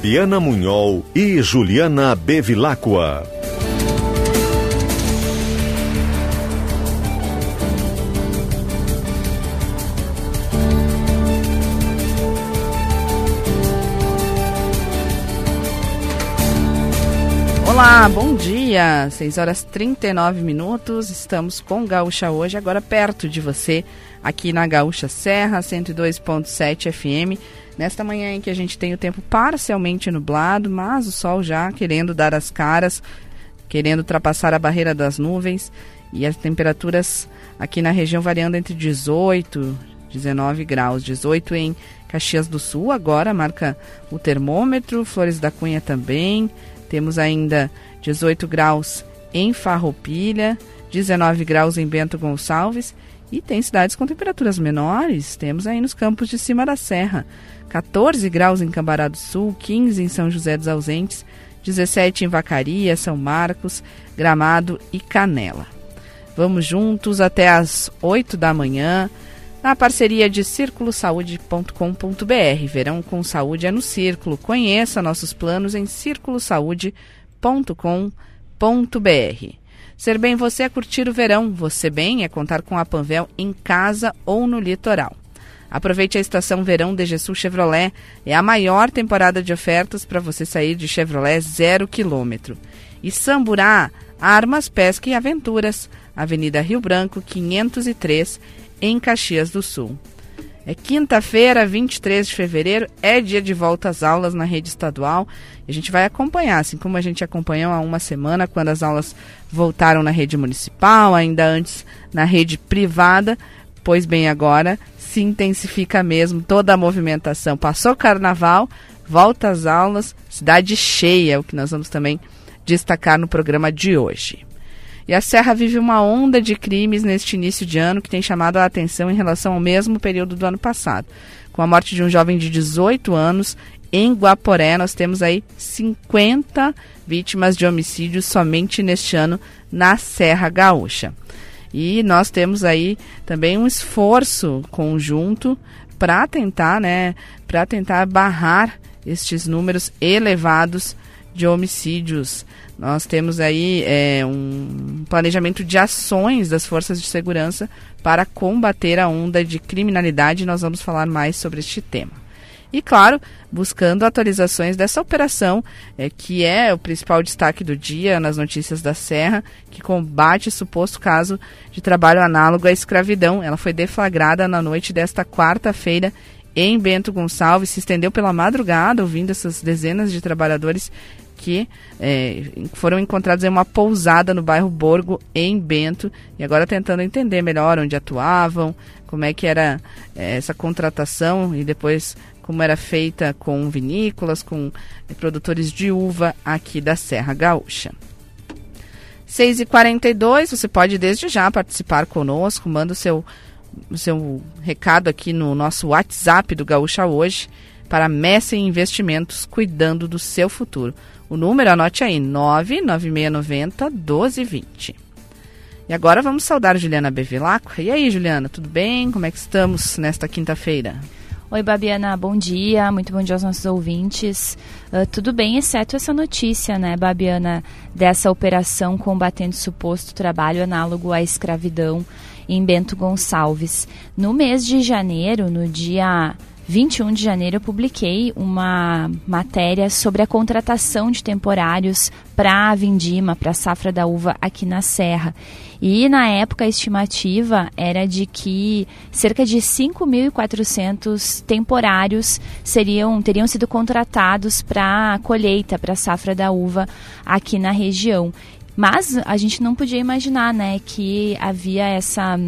Fabiana Munhol e Juliana Bevilacqua. Olá, bom dia. 6 horas 39 minutos. Estamos com Gaúcha hoje, agora perto de você, aqui na Gaúcha Serra, 102.7 FM Nesta manhã em que a gente tem o tempo parcialmente nublado, mas o sol já querendo dar as caras, querendo ultrapassar a barreira das nuvens e as temperaturas aqui na região variando entre 18 19 graus, 18 em Caxias do Sul, agora marca o termômetro, Flores da Cunha também. Temos ainda 18 graus em Farroupilha, 19 graus em Bento Gonçalves e tem cidades com temperaturas menores. Temos aí nos campos de cima da serra, 14 graus em Cambará do Sul, 15 em São José dos Ausentes, 17 em Vacaria, São Marcos, Gramado e Canela. Vamos juntos até às 8 da manhã na parceria de circulosaude.com.br. Verão com saúde é no Círculo. Conheça nossos planos em circulosaude.com.br. Ser bem você é curtir o verão, você bem é contar com a Panvel em casa ou no litoral. Aproveite a estação verão de Jesus Chevrolet. É a maior temporada de ofertas para você sair de Chevrolet zero quilômetro. E Samburá, Armas, Pesca e Aventuras, Avenida Rio Branco, 503, em Caxias do Sul. É quinta-feira, 23 de fevereiro, é dia de volta às aulas na rede estadual. A gente vai acompanhar, assim como a gente acompanhou há uma semana, quando as aulas voltaram na rede municipal, ainda antes na rede privada. Pois bem, agora se intensifica mesmo toda a movimentação. Passou o carnaval, volta às aulas, cidade cheia, o que nós vamos também destacar no programa de hoje. E a Serra vive uma onda de crimes neste início de ano que tem chamado a atenção em relação ao mesmo período do ano passado. Com a morte de um jovem de 18 anos em Guaporé, nós temos aí 50 vítimas de homicídio somente neste ano na Serra Gaúcha. E nós temos aí também um esforço conjunto para tentar, né, para tentar barrar estes números elevados de homicídios. Nós temos aí é, um planejamento de ações das forças de segurança para combater a onda de criminalidade. Nós vamos falar mais sobre este tema. E, claro, buscando atualizações dessa operação, é, que é o principal destaque do dia nas notícias da Serra, que combate suposto caso de trabalho análogo à escravidão. Ela foi deflagrada na noite desta quarta-feira em Bento Gonçalves, se estendeu pela madrugada, ouvindo essas dezenas de trabalhadores que é, foram encontrados em uma pousada no bairro Borgo, em Bento, e agora tentando entender melhor onde atuavam, como é que era é, essa contratação e depois como era feita com vinícolas, com eh, produtores de uva aqui da Serra Gaúcha. 6h42, você pode desde já participar conosco, manda o seu, o seu recado aqui no nosso WhatsApp do Gaúcha hoje para Messi Investimentos, cuidando do seu futuro. O número, anote aí, 99690 1220. E agora vamos saudar Juliana Bevilacqua. E aí, Juliana, tudo bem? Como é que estamos nesta quinta-feira? Oi, Babiana, bom dia, muito bom dia aos nossos ouvintes. Uh, tudo bem, exceto essa notícia, né, Babiana, dessa operação combatendo suposto trabalho análogo à escravidão em Bento Gonçalves. No mês de janeiro, no dia 21 de janeiro, eu publiquei uma matéria sobre a contratação de temporários para a vindima, para a safra da uva aqui na Serra. E na época a estimativa era de que cerca de 5.400 temporários seriam teriam sido contratados para a colheita, para a safra da uva aqui na região. Mas a gente não podia imaginar, né, que havia essa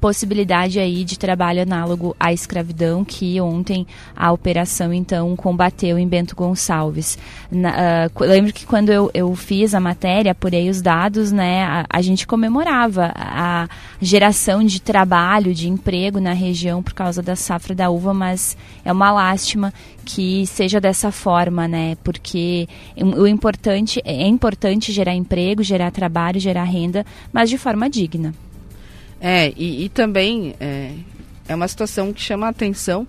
possibilidade aí de trabalho análogo à escravidão que ontem a operação então combateu em Bento Gonçalves. Na, uh, lembro que quando eu, eu fiz a matéria, apurei os dados, né, a, a, gente comemorava a geração de trabalho, de emprego na região por causa da safra da uva, mas é uma lástima que seja dessa forma, né, porque o importante é importante gerar emprego, gerar trabalho, gerar renda, mas de forma digna. É, e, e também é, é uma situação que chama a atenção,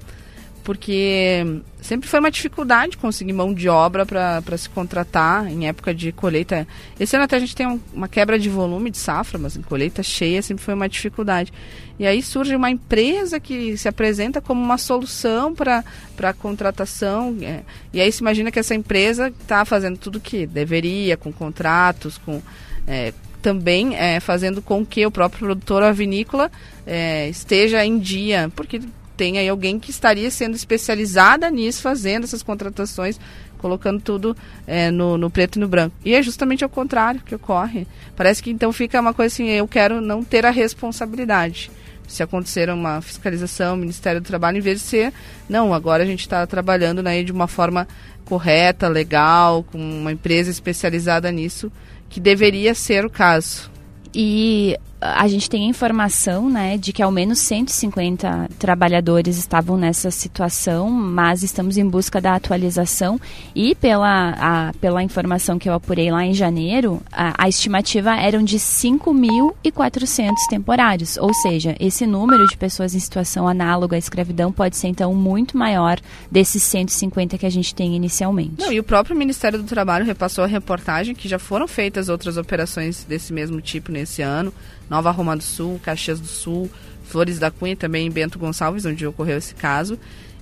porque sempre foi uma dificuldade conseguir mão de obra para se contratar em época de colheita. Esse ano até a gente tem um, uma quebra de volume de safra, mas em colheita cheia sempre foi uma dificuldade. E aí surge uma empresa que se apresenta como uma solução para a contratação. É, e aí se imagina que essa empresa está fazendo tudo que deveria, com contratos, com, é, também é, fazendo com que o próprio produtor a vinícola é, esteja em dia, porque tem aí alguém que estaria sendo especializada nisso, fazendo essas contratações, colocando tudo é, no, no, preto e no branco. E é justamente ao contrário que ocorre. Parece que então fica uma coisa assim, eu quero não ter a responsabilidade. Se acontecer uma fiscalização, Ministério do Trabalho, em vez de ser, não, agora a gente está trabalhando né, de uma forma correta, legal, com uma empresa especializada nisso, que deveria ser o caso. E a gente tem a informação né, de que ao menos 150 trabalhadores estavam nessa situação, mas estamos em busca da atualização. E pela, a, pela informação que eu apurei lá em janeiro, a, a estimativa eram de 5.400 temporários, ou seja, esse número de pessoas em situação análoga à escravidão pode ser então muito maior desses 150 que a gente tem inicialmente. Não, e o próprio Ministério do Trabalho repassou a reportagem que já foram feitas outras operações desse mesmo tipo nesse ano, Nova Roma do Sul, Caxias do Sul, Flores da Cunha, também em Bento Gonçalves, onde ocorreu esse caso,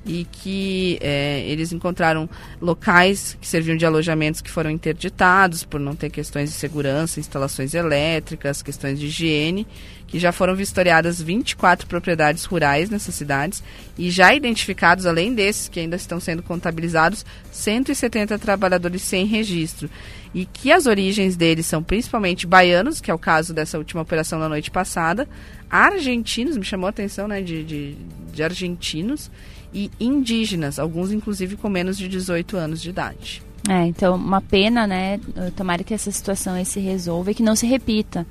e que é, eles encontraram locais que serviam de alojamentos que foram interditados por não ter questões de segurança, instalações elétricas, questões de higiene, que já foram vistoriadas 24 propriedades rurais nessas cidades e já identificados, além desses que ainda estão sendo contabilizados, 170 trabalhadores sem registro e que as origens deles são principalmente baianos, que é o caso dessa última operação na noite passada, argentinos, me chamou a atenção, né, de, de, de argentinos, e indígenas, alguns inclusive com menos de 18 anos de idade. É, então uma pena, né, tomara que essa situação se resolva e que não se repita,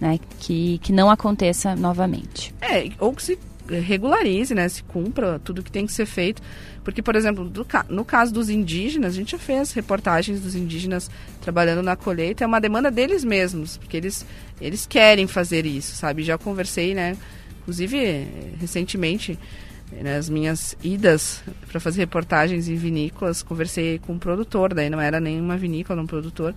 né, que, que não aconteça novamente. É, ou que se regularize, né, se cumpra tudo que tem que ser feito, porque, por exemplo, do, no caso dos indígenas, a gente já fez reportagens dos indígenas trabalhando na colheita, é uma demanda deles mesmos, porque eles, eles querem fazer isso, sabe? Já conversei, né? Inclusive, recentemente, nas minhas idas para fazer reportagens em vinícolas, conversei com um produtor, daí não era nenhuma vinícola, um produtor,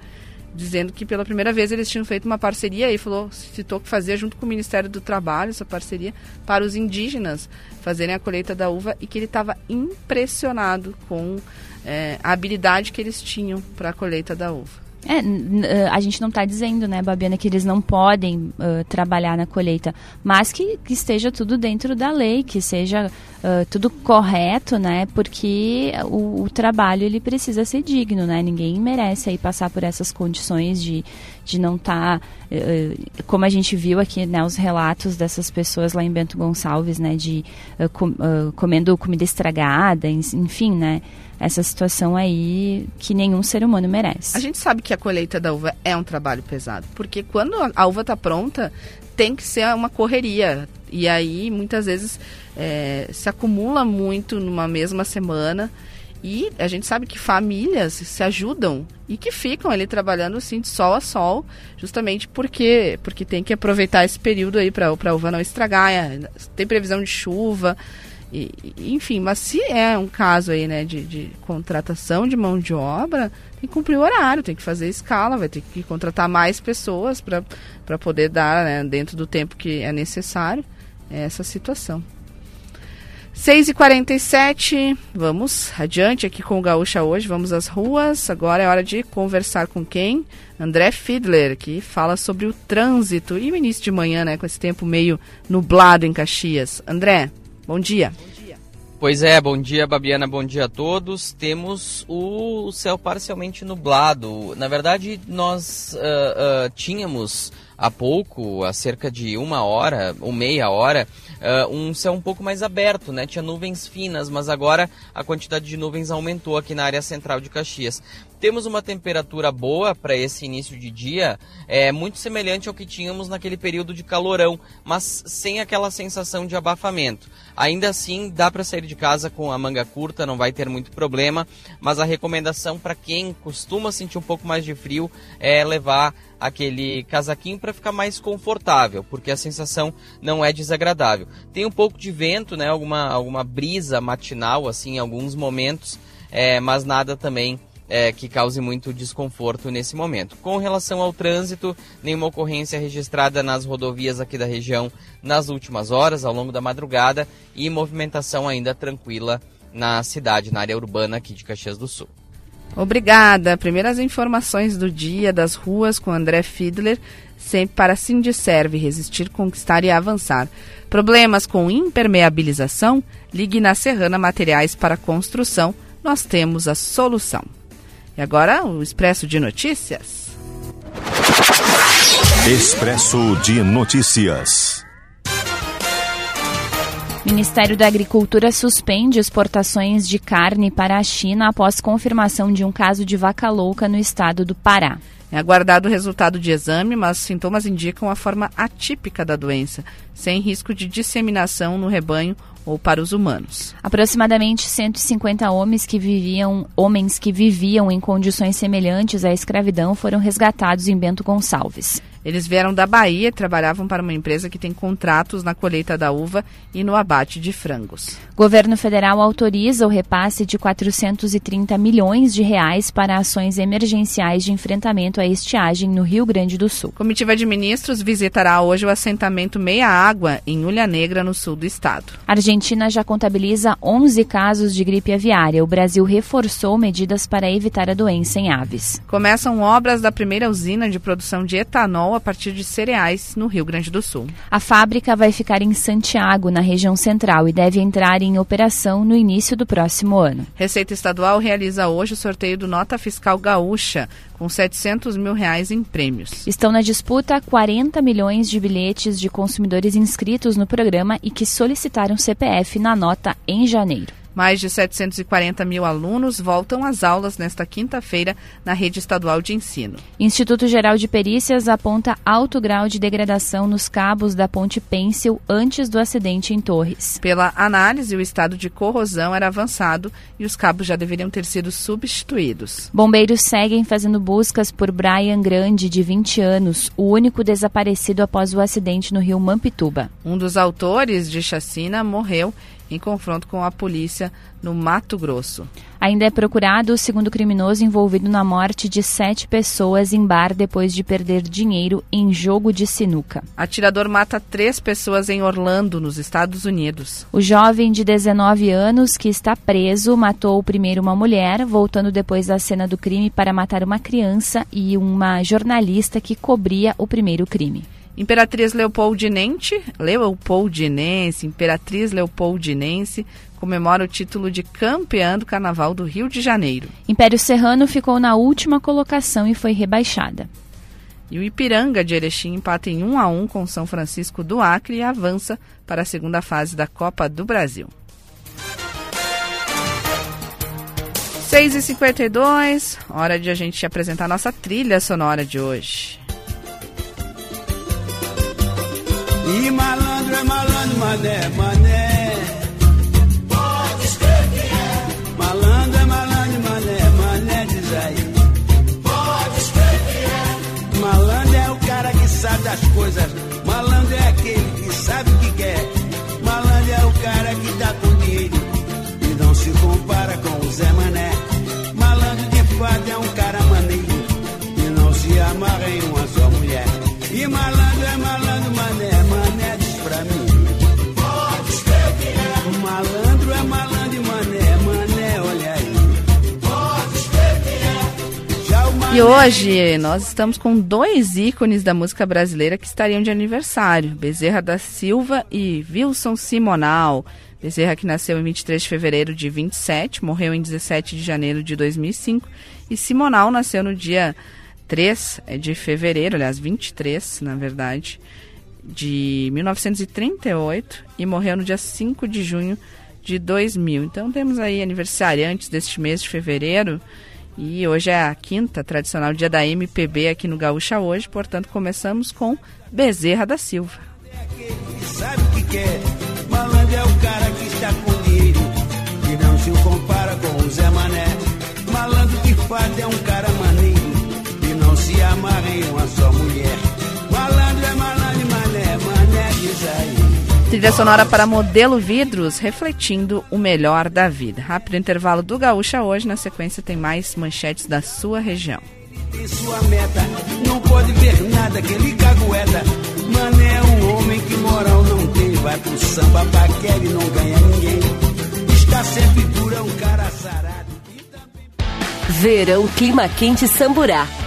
dizendo que pela primeira vez eles tinham feito uma parceria e falou, citou que fazia junto com o Ministério do Trabalho essa parceria para os indígenas fazerem a colheita da uva e que ele estava impressionado com é, a habilidade que eles tinham para a colheita da uva. É, a gente não está dizendo, né, Babiana, que eles não podem uh, trabalhar na colheita, mas que, que, esteja tudo dentro da lei, que seja uh, tudo correto, né, porque o, o, trabalho ele precisa ser digno, né, ninguém merece aí passar por essas condições de, de não estar, tá, uh, como a gente viu aqui, né, os relatos dessas pessoas lá em Bento Gonçalves, né, de com, comendo comida estragada, enfim, né, essa situação aí que nenhum ser humano merece. A gente sabe que a colheita da uva é um trabalho pesado, porque quando a uva está pronta, tem que ser uma correria. E aí, muitas vezes, é, se acumula muito numa mesma semana. E a gente sabe que famílias se ajudam e que ficam ali trabalhando assim de sol a sol, justamente porque porque tem que aproveitar esse período aí para a uva não estragar. É, tem previsão de chuva. E, enfim, mas se é um caso aí, né, de, de, contratação de mão de obra, tem que cumprir o horário, tem que fazer escala, vai ter que contratar mais pessoas para poder dar, né, dentro do tempo que é necessário, essa situação. 6h47, vamos adiante aqui com o Gaúcha hoje, vamos às ruas. Agora é hora de conversar com quem? André Fiedler, que fala sobre o trânsito e o início de manhã, né, com esse tempo meio nublado em Caxias. André. Bom dia. Pois é, bom dia Babiana, bom dia a todos. Temos o céu parcialmente nublado. Na verdade, nós uh, uh, tínhamos há pouco, há cerca de uma hora ou meia hora, uh, um céu um pouco mais aberto, né? Tinha nuvens finas, mas agora a quantidade de nuvens aumentou aqui na área central de Caxias. Temos uma temperatura boa para esse início de dia, é muito semelhante ao que tínhamos naquele período de calorão, mas sem aquela sensação de abafamento. Ainda assim, dá para sair de casa com a manga curta, não vai ter muito problema, mas a recomendação para quem costuma sentir um pouco mais de frio é levar aquele casaquinho para ficar mais confortável, porque a sensação não é desagradável. Tem um pouco de vento, né, alguma, alguma brisa matinal assim em alguns momentos, é, mas nada também é, que cause muito desconforto nesse momento. Com relação ao trânsito, nenhuma ocorrência registrada nas rodovias aqui da região nas últimas horas, ao longo da madrugada, e movimentação ainda tranquila na cidade, na área urbana aqui de Caxias do Sul. Obrigada. Primeiras informações do dia das ruas com André Fiedler, sempre para Sindicerve, resistir, conquistar e avançar. Problemas com impermeabilização? Ligue na Serrana Materiais para Construção. Nós temos a solução. E agora o Expresso de Notícias. Expresso de Notícias. Ministério da Agricultura suspende exportações de carne para a China após confirmação de um caso de vaca louca no estado do Pará. É aguardado o resultado de exame, mas sintomas indicam a forma atípica da doença, sem risco de disseminação no rebanho ou para os humanos. Aproximadamente 150 homens que viviam, homens que viviam em condições semelhantes à escravidão foram resgatados em Bento Gonçalves. Eles vieram da Bahia e trabalhavam para uma empresa que tem contratos na colheita da uva e no abate de frangos. Governo federal autoriza o repasse de 430 milhões de reais para ações emergenciais de enfrentamento à estiagem no Rio Grande do Sul. Comitiva de ministros visitará hoje o assentamento Meia Água em Ulha Negra, no sul do estado. A Argentina já contabiliza 11 casos de gripe aviária. O Brasil reforçou medidas para evitar a doença em aves. Começam obras da primeira usina de produção de etanol a partir de cereais no Rio Grande do Sul. A fábrica vai ficar em Santiago, na região central, e deve entrar em operação no início do próximo ano. Receita Estadual realiza hoje o sorteio do Nota Fiscal Gaúcha, com 700 mil reais em prêmios. Estão na disputa 40 milhões de bilhetes de consumidores inscritos no programa e que solicitaram CPF na nota em janeiro. Mais de 740 mil alunos voltam às aulas nesta quinta-feira na rede estadual de ensino. Instituto Geral de Perícias aponta alto grau de degradação nos cabos da Ponte Pêncil antes do acidente em Torres. Pela análise, o estado de corrosão era avançado e os cabos já deveriam ter sido substituídos. Bombeiros seguem fazendo buscas por Brian Grande, de 20 anos, o único desaparecido após o acidente no rio Mampituba. Um dos autores de chacina morreu em confronto com a polícia no Mato Grosso. Ainda é procurado o segundo criminoso envolvido na morte de sete pessoas em bar depois de perder dinheiro em jogo de sinuca. Atirador mata três pessoas em Orlando, nos Estados Unidos. O jovem de 19 anos, que está preso, matou primeiro uma mulher, voltando depois da cena do crime para matar uma criança e uma jornalista que cobria o primeiro crime. Imperatriz Leopoldinense, Leopoldinense, Imperatriz Leopoldinense comemora o título de campeã do Carnaval do Rio de Janeiro. Império Serrano ficou na última colocação e foi rebaixada. E o Ipiranga de Erechim empata em 1 a 1 com São Francisco do Acre e avança para a segunda fase da Copa do Brasil. 6h52, hora de a gente apresentar nossa trilha sonora de hoje. E malandro é malandro, mané, mané. Pode escrever que é. Malandro é malandro, mané, mané, diz aí. Pode escrever que é. Malandro é o cara que sabe das coisas. Malandro é aquele que sabe o que quer. Malandro é o cara que tá com dinheiro e não se compara com o Zé Mané. Malandro de fato é um cara maneiro e não se amarra em uma só mulher. E malandro, E hoje nós estamos com dois ícones da música brasileira que estariam de aniversário: Bezerra da Silva e Wilson Simonal. Bezerra que nasceu em 23 de fevereiro de 27, morreu em 17 de janeiro de 2005, e Simonal nasceu no dia 3 é de fevereiro, aliás, 23, na verdade, de 1938 e morreu no dia 5 de junho de 2000. Então temos aí aniversariantes deste mês de fevereiro e hoje é a quinta tradicional dia da MPB aqui no Gaúcha hoje, portanto começamos com Bezerra da Silva. É Trilha sonora para modelo vidros, refletindo o melhor da vida. Rápido intervalo do Gaúcha hoje, na sequência tem mais manchetes da sua região. Tem sua meta, não pode ver nada, aquele cagueta. Mané é um homem que moral não tem, vai pro samba, paquera e não ganha ninguém. Está sempre dura, é um cara sarado. Verão Clima Quente Samburá.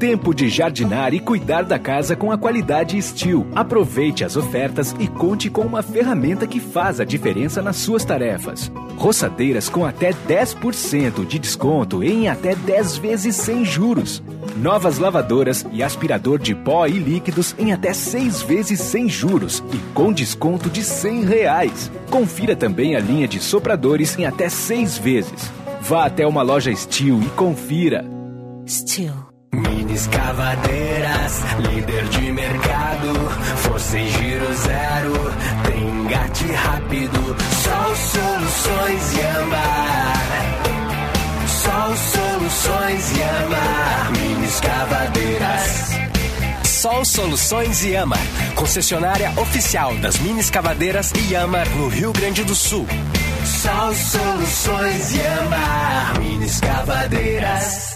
Tempo de jardinar e cuidar da casa com a qualidade Steel. Aproveite as ofertas e conte com uma ferramenta que faz a diferença nas suas tarefas. Roçadeiras com até 10% de desconto em até 10 vezes sem juros. Novas lavadoras e aspirador de pó e líquidos em até 6 vezes sem juros e com desconto de 100 reais. Confira também a linha de sopradores em até 6 vezes. Vá até uma loja Steel e confira. Steel. Escavadeiras, líder de mercado, força em giro zero, tem engate rápido, só soluções Yamar. Só soluções Yamar, mini escavadeiras. Sol Soluções Yamar, concessionária oficial das mini escavadeiras Yamar no Rio Grande do Sul. Sol Soluções Yamar, mini escavadeiras.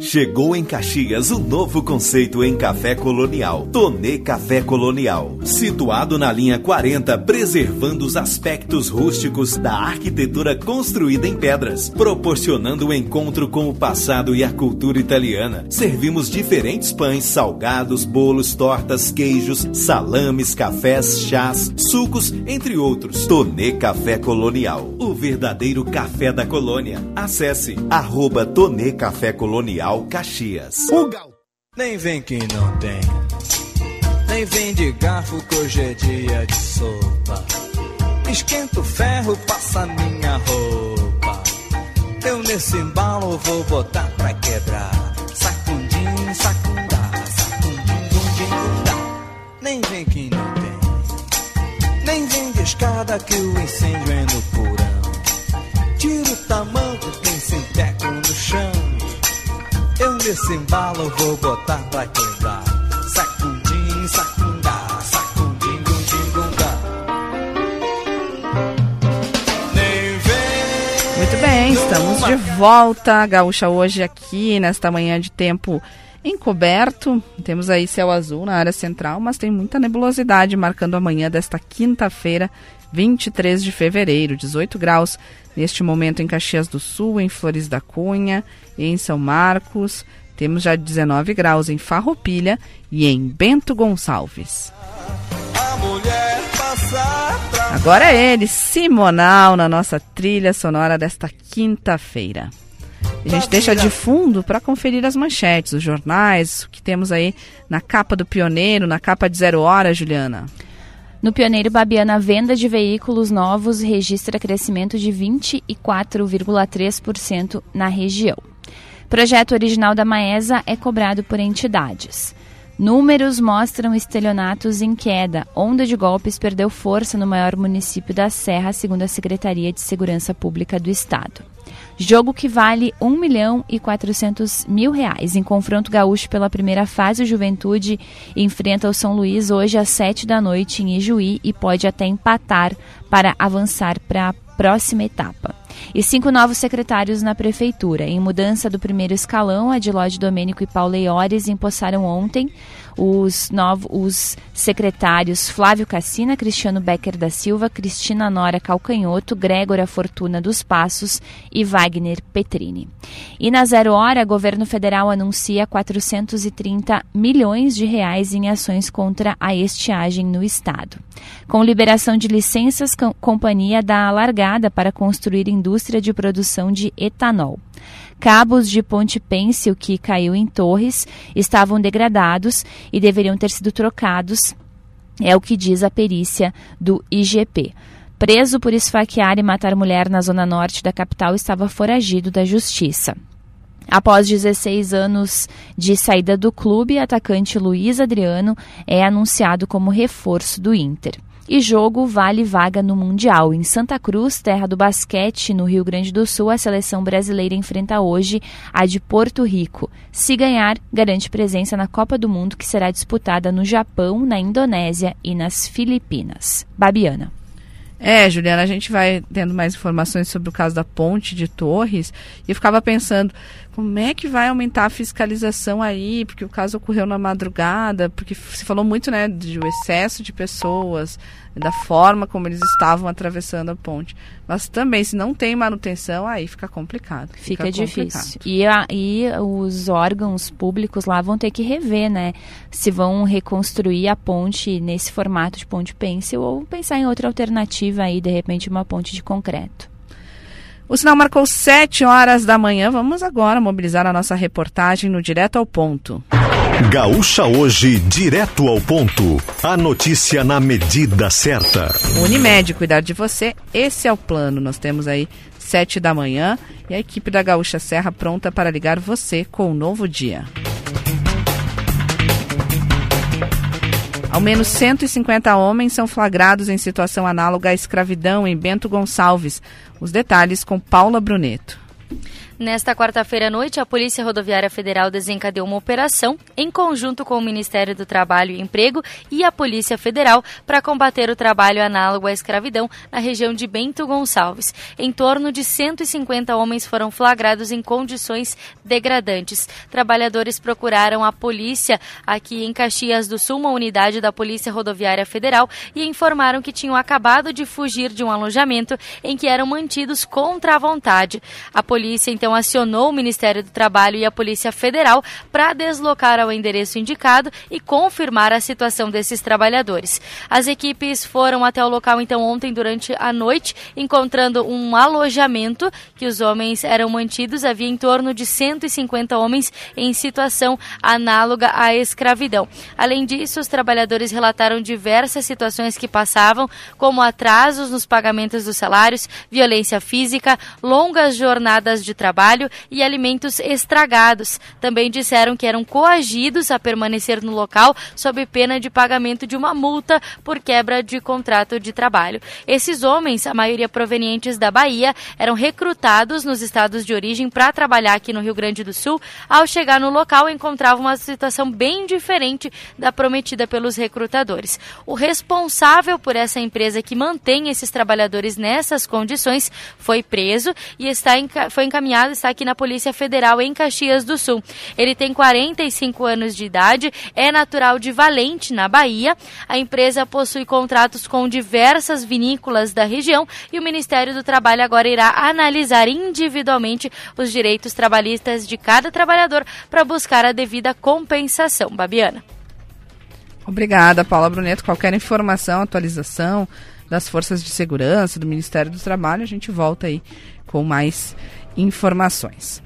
Chegou em Caxias o novo conceito em café colonial. Tonê Café Colonial. Situado na linha 40, preservando os aspectos rústicos da arquitetura construída em pedras, proporcionando o encontro com o passado e a cultura italiana. Servimos diferentes pães, salgados, bolos, tortas, queijos, salames, cafés, chás, sucos, entre outros. Tonê Café Colonial. O verdadeiro café da colônia. Acesse arroba Tonê Café Colonial Caxias. O gal... Nem vem que não tem. Nem vem de garfo que hoje é dia de sopa. Esquenta o ferro, passa minha roupa. Eu nesse embalo vou botar pra quebrar. Sacundim, sacundá, sacundim, gundim, gundá. Nem vem que não tem. Nem vem de escada que o incêndio é no porão. Tira o tamanco, nesse embalo vou botar pra quebrar. Sacundim, sacundá, sacundim, gundim, gundá. Muito bem, estamos de volta, Gaúcha, hoje aqui, nesta manhã de tempo encoberto. Temos aí céu azul na área central, mas tem muita nebulosidade marcando a manhã desta quinta-feira, 23 de fevereiro, 18 graus neste momento em Caxias do Sul, em Flores da Cunha, em São Marcos. Temos já 19 graus em Farroupilha e em Bento Gonçalves. Agora é ele, Simonal, na nossa trilha sonora desta quinta-feira. A gente deixa de fundo para conferir as manchetes, os jornais, o que temos aí na capa do Pioneiro, na capa de Zero Hora, Juliana. No Pioneiro Babiana, a venda de veículos novos registra crescimento de 24,3% na região. Projeto original da Maesa é cobrado por entidades. Números mostram estelionatos em queda. Onda de golpes perdeu força no maior município da Serra, segundo a Secretaria de Segurança Pública do Estado. Jogo que vale 1 milhão e 400 mil reais. Em confronto gaúcho pela primeira fase, o Juventude enfrenta o São Luís hoje às 7 da noite em Ijuí e pode até empatar para avançar para a próxima etapa. E cinco novos secretários na prefeitura. Em mudança do primeiro escalão, Adilode Domênico e Paulo Leiores empossaram ontem os, novos, os secretários Flávio Cassina, Cristiano Becker da Silva, Cristina Nora Calcanhoto, Grégora Fortuna dos Passos e Wagner Petrini. E na zero hora, o governo federal anuncia 430 milhões de reais em ações contra a estiagem no estado. Com liberação de licenças, companhia dá a largada para construir indústria de produção de etanol. Cabos de ponte pêncil que caiu em Torres estavam degradados e deveriam ter sido trocados, é o que diz a perícia do IGP. Preso por esfaquear e matar mulher na zona norte da capital, estava foragido da justiça. Após 16 anos de saída do clube, atacante Luiz Adriano é anunciado como reforço do Inter. E jogo vale vaga no Mundial. Em Santa Cruz, terra do basquete, no Rio Grande do Sul, a seleção brasileira enfrenta hoje a de Porto Rico. Se ganhar, garante presença na Copa do Mundo, que será disputada no Japão, na Indonésia e nas Filipinas. Babiana. É, Juliana, a gente vai tendo mais informações sobre o caso da ponte de Torres e eu ficava pensando como é que vai aumentar a fiscalização aí, porque o caso ocorreu na madrugada, porque se falou muito, né, do excesso de pessoas, da forma como eles estavam atravessando a ponte. Mas também, se não tem manutenção, aí fica complicado. Fica, fica difícil. E, a, e os órgãos públicos lá vão ter que rever, né? Se vão reconstruir a ponte nesse formato de ponte pêncil ou pensar em outra alternativa aí, de repente uma ponte de concreto. O sinal marcou 7 horas da manhã. Vamos agora mobilizar a nossa reportagem no Direto ao Ponto. Gaúcha hoje, direto ao ponto. A notícia na medida certa. Unimed, cuidar de você, esse é o plano. Nós temos aí 7 da manhã e a equipe da Gaúcha Serra pronta para ligar você com o novo dia. Ao menos 150 homens são flagrados em situação análoga à escravidão em Bento Gonçalves. Os detalhes com Paula Bruneto. Nesta quarta-feira à noite, a Polícia Rodoviária Federal desencadeou uma operação em conjunto com o Ministério do Trabalho e Emprego e a Polícia Federal para combater o trabalho análogo à escravidão na região de Bento Gonçalves. Em torno de 150 homens foram flagrados em condições degradantes. Trabalhadores procuraram a polícia aqui em Caxias do Sul, uma unidade da Polícia Rodoviária Federal, e informaram que tinham acabado de fugir de um alojamento em que eram mantidos contra a vontade. A polícia então acionou o Ministério do Trabalho e a Polícia Federal para deslocar ao endereço indicado e confirmar a situação desses trabalhadores. As equipes foram até o local então ontem durante a noite, encontrando um alojamento que os homens eram mantidos. Havia em torno de 150 homens em situação análoga à escravidão. Além disso, os trabalhadores relataram diversas situações que passavam, como atrasos nos pagamentos dos salários, violência física, longas jornadas de trabalho trabalho e alimentos estragados. Também disseram que eram coagidos a permanecer no local sob pena de pagamento de uma multa por quebra de contrato de trabalho. Esses homens, a maioria provenientes da Bahia, eram recrutados nos estados de origem para trabalhar aqui no Rio Grande do Sul. Ao chegar no local, encontravam uma situação bem diferente da prometida pelos recrutadores. O responsável por essa empresa que mantém esses trabalhadores nessas condições foi preso e está foi encaminhado está aqui na Polícia Federal em Caxias do Sul. Ele tem 45 anos de idade, é natural de Valente, na Bahia. A empresa possui contratos com diversas vinícolas da região e o Ministério do Trabalho agora irá analisar individualmente os direitos trabalhistas de cada trabalhador para buscar a devida compensação. Babiana. Obrigada, Paula Bruneto. Qualquer informação, atualização das forças de segurança, do Ministério do Trabalho, a gente volta aí com mais informações.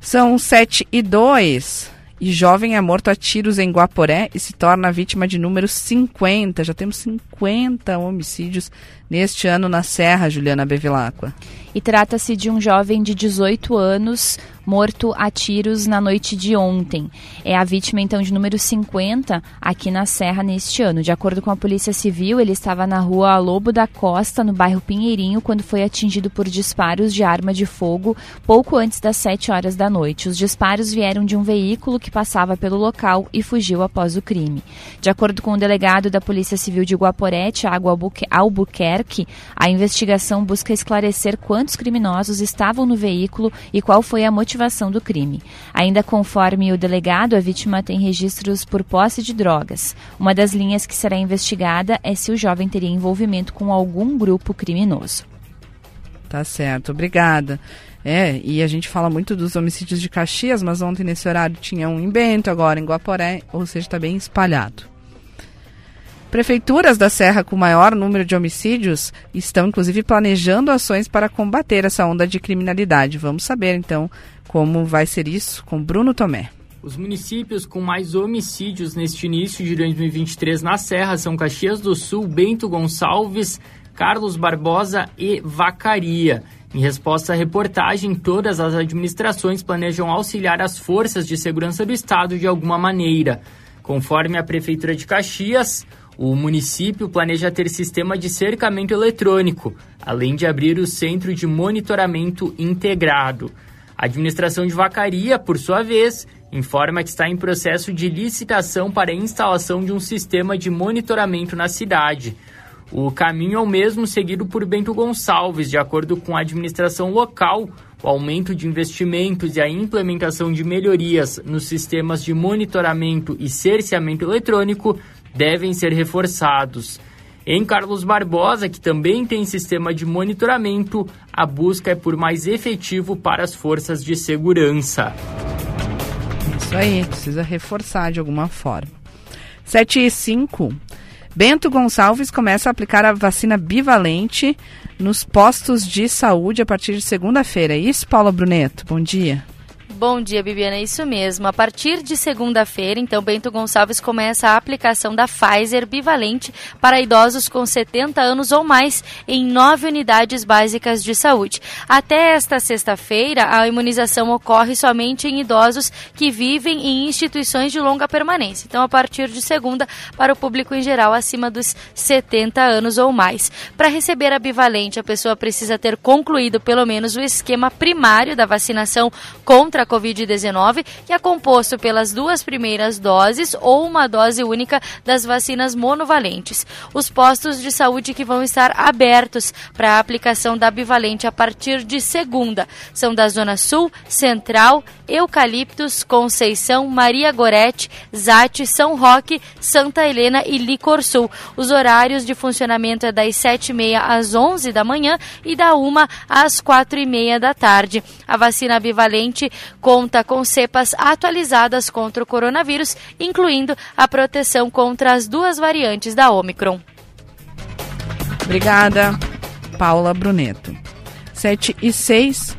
São 7 e 2 e jovem é morto a tiros em Guaporé e se torna vítima de número 50. Já temos 50 homicídios neste ano na Serra, Juliana Bevilacqua. E trata-se de um jovem de 18 anos, morto a tiros na noite de ontem. É a vítima, então, de número 50 aqui na Serra neste ano. De acordo com a Polícia Civil, ele estava na rua Lobo da Costa, no bairro Pinheirinho, quando foi atingido por disparos de arma de fogo pouco antes das 7 horas da noite. Os disparos vieram de um veículo que passava pelo local e fugiu após o crime. De acordo com o delegado da Polícia Civil de Guaporé, Tiago Albuquerque, a investigação busca esclarecer quantos criminosos estavam no veículo e qual foi a motivação do crime. Ainda conforme o delegado, a vítima tem registros por posse de drogas. Uma das linhas que será investigada é se o jovem teria envolvimento com algum grupo criminoso. Tá certo, obrigada. É, e a gente fala muito dos homicídios de Caxias, mas ontem nesse horário tinha um em Bento, agora em Guaporé, ou seja, está bem espalhado. Prefeituras da Serra com maior número de homicídios estão, inclusive, planejando ações para combater essa onda de criminalidade. Vamos saber, então, como vai ser isso com Bruno Tomé. Os municípios com mais homicídios neste início de 2023 na Serra são Caxias do Sul, Bento Gonçalves, Carlos Barbosa e Vacaria. Em resposta à reportagem, todas as administrações planejam auxiliar as forças de segurança do Estado de alguma maneira. Conforme a Prefeitura de Caxias, o município planeja ter sistema de cercamento eletrônico, além de abrir o centro de monitoramento integrado. A administração de Vacaria, por sua vez, informa que está em processo de licitação para a instalação de um sistema de monitoramento na cidade. O caminho é o mesmo seguido por Bento Gonçalves, de acordo com a administração local. O aumento de investimentos e a implementação de melhorias nos sistemas de monitoramento e cerceamento eletrônico devem ser reforçados. Em Carlos Barbosa, que também tem sistema de monitoramento, a busca é por mais efetivo para as forças de segurança. Isso aí, precisa reforçar de alguma forma. 7 e 5. Bento Gonçalves começa a aplicar a vacina bivalente nos postos de saúde a partir de segunda-feira. É isso, Paula Bruneto? Bom dia. Bom dia, Bibiana. É isso mesmo. A partir de segunda-feira, então, Bento Gonçalves começa a aplicação da Pfizer bivalente para idosos com 70 anos ou mais em nove unidades básicas de saúde. Até esta sexta-feira, a imunização ocorre somente em idosos que vivem em instituições de longa permanência. Então, a partir de segunda, para o público em geral acima dos 70 anos ou mais. Para receber a bivalente, a pessoa precisa ter concluído pelo menos o esquema primário da vacinação contra a Covid-19, que é composto pelas duas primeiras doses ou uma dose única das vacinas monovalentes. Os postos de saúde que vão estar abertos para a aplicação da bivalente a partir de segunda são da Zona Sul, Central, Eucaliptos, Conceição, Maria Gorete, Zate, São Roque, Santa Helena e Licor Sul. Os horários de funcionamento é das 7h30 às 11 da manhã e da 1 às 4h30 da tarde. A vacina bivalente conta com cepas atualizadas contra o coronavírus, incluindo a proteção contra as duas variantes da Omicron. Obrigada, Paula Bruneto. 7 e 6.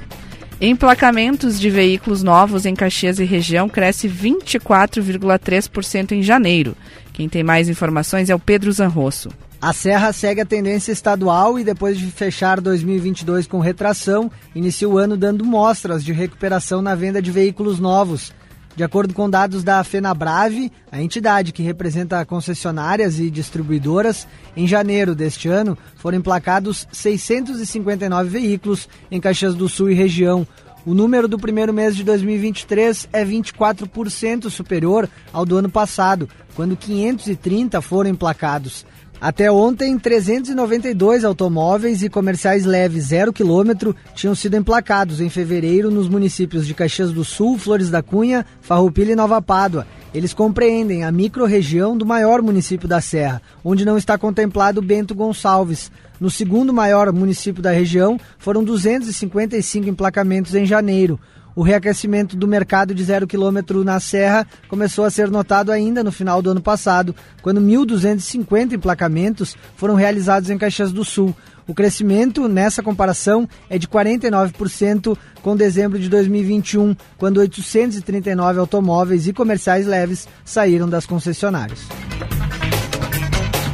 Emplacamentos de veículos novos em Caxias e região cresce 24,3% em janeiro. Quem tem mais informações é o Pedro Zanrosso. A Serra segue a tendência estadual e depois de fechar 2022 com retração, inicia o ano dando mostras de recuperação na venda de veículos novos. De acordo com dados da FenaBrave, a entidade que representa concessionárias e distribuidoras, em janeiro deste ano foram emplacados 659 veículos em Caxias do Sul e região. O número do primeiro mês de 2023 é 24% superior ao do ano passado, quando 530 foram emplacados. Até ontem, 392 automóveis e comerciais leves zero quilômetro tinham sido emplacados em fevereiro nos municípios de Caxias do Sul, Flores da Cunha, Farroupilha e Nova Pádua. Eles compreendem a microrregião do maior município da Serra, onde não está contemplado Bento Gonçalves. No segundo maior município da região, foram 255 emplacamentos em janeiro. O reaquecimento do mercado de zero quilômetro na Serra começou a ser notado ainda no final do ano passado, quando 1.250 emplacamentos foram realizados em Caxias do Sul. O crescimento nessa comparação é de 49% com dezembro de 2021, quando 839 automóveis e comerciais leves saíram das concessionárias.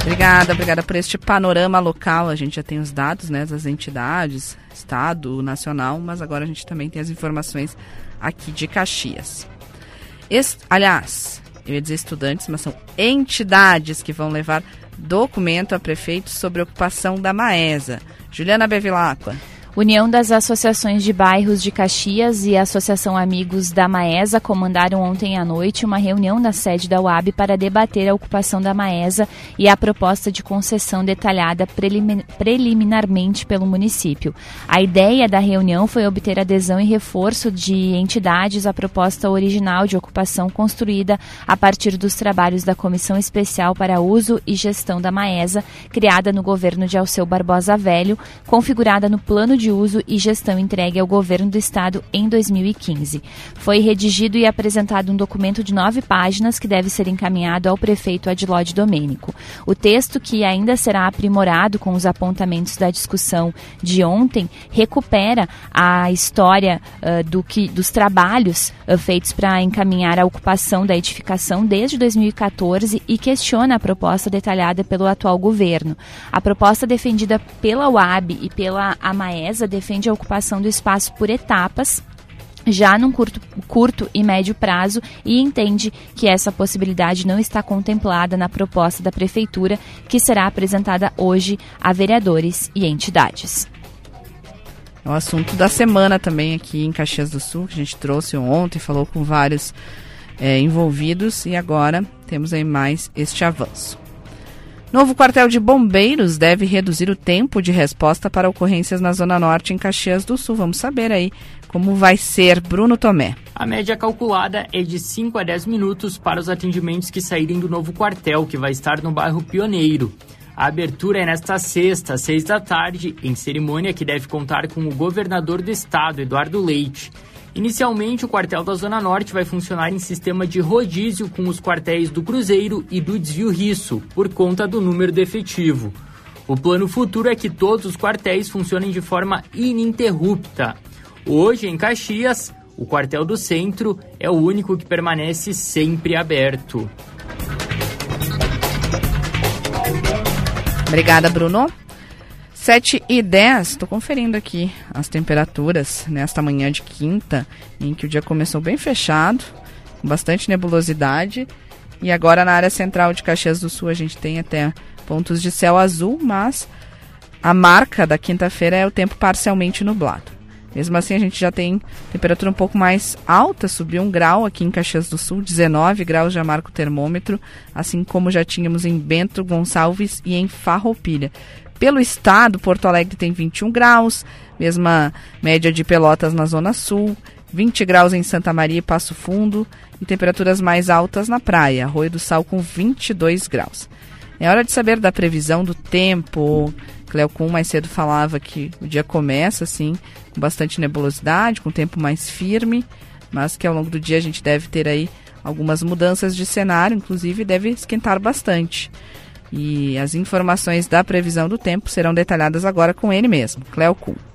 Obrigada, obrigada por este panorama local. A gente já tem os dados né, das entidades, Estado, Nacional, mas agora a gente também tem as informações aqui de Caxias. Est aliás, eu ia dizer estudantes, mas são entidades que vão levar documento a prefeito sobre ocupação da Maesa. Juliana Bevilacqua. União das Associações de Bairros de Caxias e a Associação Amigos da Maesa comandaram ontem à noite uma reunião na sede da UAB para debater a ocupação da Maesa e a proposta de concessão detalhada preliminarmente pelo município. A ideia da reunião foi obter adesão e reforço de entidades à proposta original de ocupação construída a partir dos trabalhos da Comissão Especial para Uso e Gestão da Maesa, criada no governo de Alceu Barbosa Velho, configurada no Plano de uso e gestão entregue ao governo do estado em 2015. Foi redigido e apresentado um documento de nove páginas que deve ser encaminhado ao prefeito Adilode Domênico. O texto, que ainda será aprimorado com os apontamentos da discussão de ontem, recupera a história uh, do que, dos trabalhos uh, feitos para encaminhar a ocupação da edificação desde 2014 e questiona a proposta detalhada pelo atual governo. A proposta defendida pela UAB e pela AMAE Mesa defende a ocupação do espaço por etapas já num curto, curto e médio prazo e entende que essa possibilidade não está contemplada na proposta da Prefeitura, que será apresentada hoje a vereadores e entidades. É o assunto da semana também aqui em Caxias do Sul, que a gente trouxe ontem, falou com vários é, envolvidos e agora temos aí mais este avanço. Novo quartel de bombeiros deve reduzir o tempo de resposta para ocorrências na Zona Norte em Caxias do Sul. Vamos saber aí como vai ser. Bruno Tomé. A média calculada é de 5 a 10 minutos para os atendimentos que saírem do novo quartel, que vai estar no bairro Pioneiro. A abertura é nesta sexta, às 6 da tarde, em cerimônia que deve contar com o governador do estado, Eduardo Leite. Inicialmente, o quartel da Zona Norte vai funcionar em sistema de rodízio com os quartéis do Cruzeiro e do Desvio Risso, por conta do número de efetivo. O plano futuro é que todos os quartéis funcionem de forma ininterrupta. Hoje, em Caxias, o quartel do centro é o único que permanece sempre aberto. Obrigada, Bruno. 7 e 10, estou conferindo aqui as temperaturas nesta manhã de quinta, em que o dia começou bem fechado, com bastante nebulosidade. E agora na área central de Caxias do Sul a gente tem até pontos de céu azul, mas a marca da quinta-feira é o tempo parcialmente nublado. Mesmo assim, a gente já tem temperatura um pouco mais alta, subiu um grau aqui em Caxias do Sul, 19 graus já marca o termômetro, assim como já tínhamos em Bento Gonçalves e em Farroupilha. Pelo estado, Porto Alegre tem 21 graus, mesma média de Pelotas na Zona Sul, 20 graus em Santa Maria e Passo Fundo e temperaturas mais altas na praia, Arroio do Sal com 22 graus. É hora de saber da previsão do tempo. Cleocum mais cedo falava que o dia começa assim, com bastante nebulosidade, com tempo mais firme, mas que ao longo do dia a gente deve ter aí algumas mudanças de cenário, inclusive deve esquentar bastante. E as informações da previsão do tempo serão detalhadas agora com ele mesmo, Cleo Kuhn.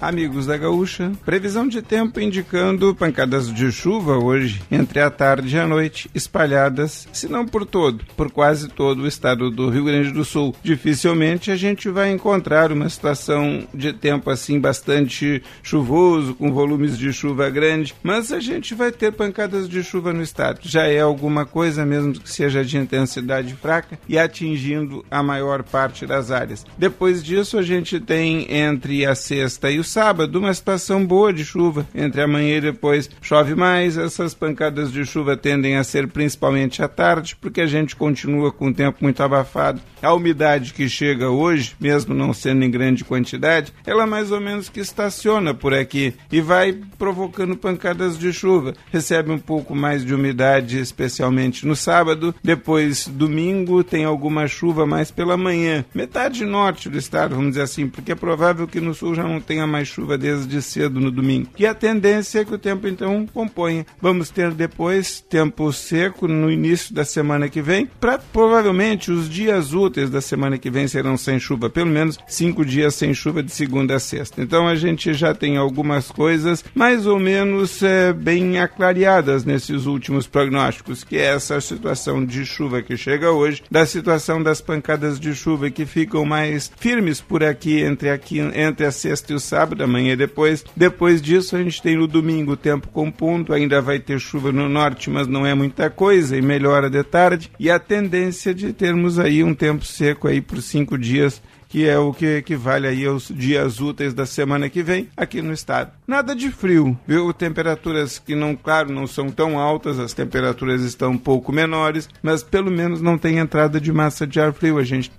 Amigos da Gaúcha, previsão de tempo indicando pancadas de chuva hoje, entre a tarde e a noite, espalhadas, se não por todo, por quase todo o estado do Rio Grande do Sul. Dificilmente a gente vai encontrar uma situação de tempo assim bastante chuvoso, com volumes de chuva grande, mas a gente vai ter pancadas de chuva no estado. Já é alguma coisa, mesmo que seja de intensidade fraca e atingindo a maior parte das áreas. Depois disso, a gente tem entre a sexta e o sábado, uma situação boa de chuva. Entre amanhã e depois chove mais, essas pancadas de chuva tendem a ser principalmente à tarde, porque a gente continua com o tempo muito abafado. A umidade que chega hoje, mesmo não sendo em grande quantidade, ela mais ou menos que estaciona por aqui e vai provocando pancadas de chuva. Recebe um pouco mais de umidade, especialmente no sábado. Depois, domingo, tem alguma chuva mais pela manhã. Metade norte do estado, vamos dizer assim, porque é provável que no sul já não tenha mais chuva desde cedo no domingo. E a tendência é que o tempo então componha. Vamos ter depois tempo seco no início da semana que vem. Pra, provavelmente os dias úteis da semana que vem serão sem chuva, pelo menos cinco dias sem chuva de segunda a sexta. Então a gente já tem algumas coisas mais ou menos é, bem aclareadas nesses últimos prognósticos, que é essa situação de chuva que chega hoje, da situação das pancadas de chuva que ficam mais firmes por aqui entre aqui entre a sexta e o sábado, amanhã e depois. Depois disso a gente tem no domingo tempo com ponto, ainda vai ter chuva no norte, mas não é muita coisa e melhora de tarde. E a tendência de termos aí um tempo seco aí por cinco dias que é o que equivale aí aos dias úteis da semana que vem aqui no estado. Nada de frio, viu? Temperaturas que não, claro, não são tão altas, as temperaturas estão um pouco menores, mas pelo menos não tem entrada de massa de ar frio, a gente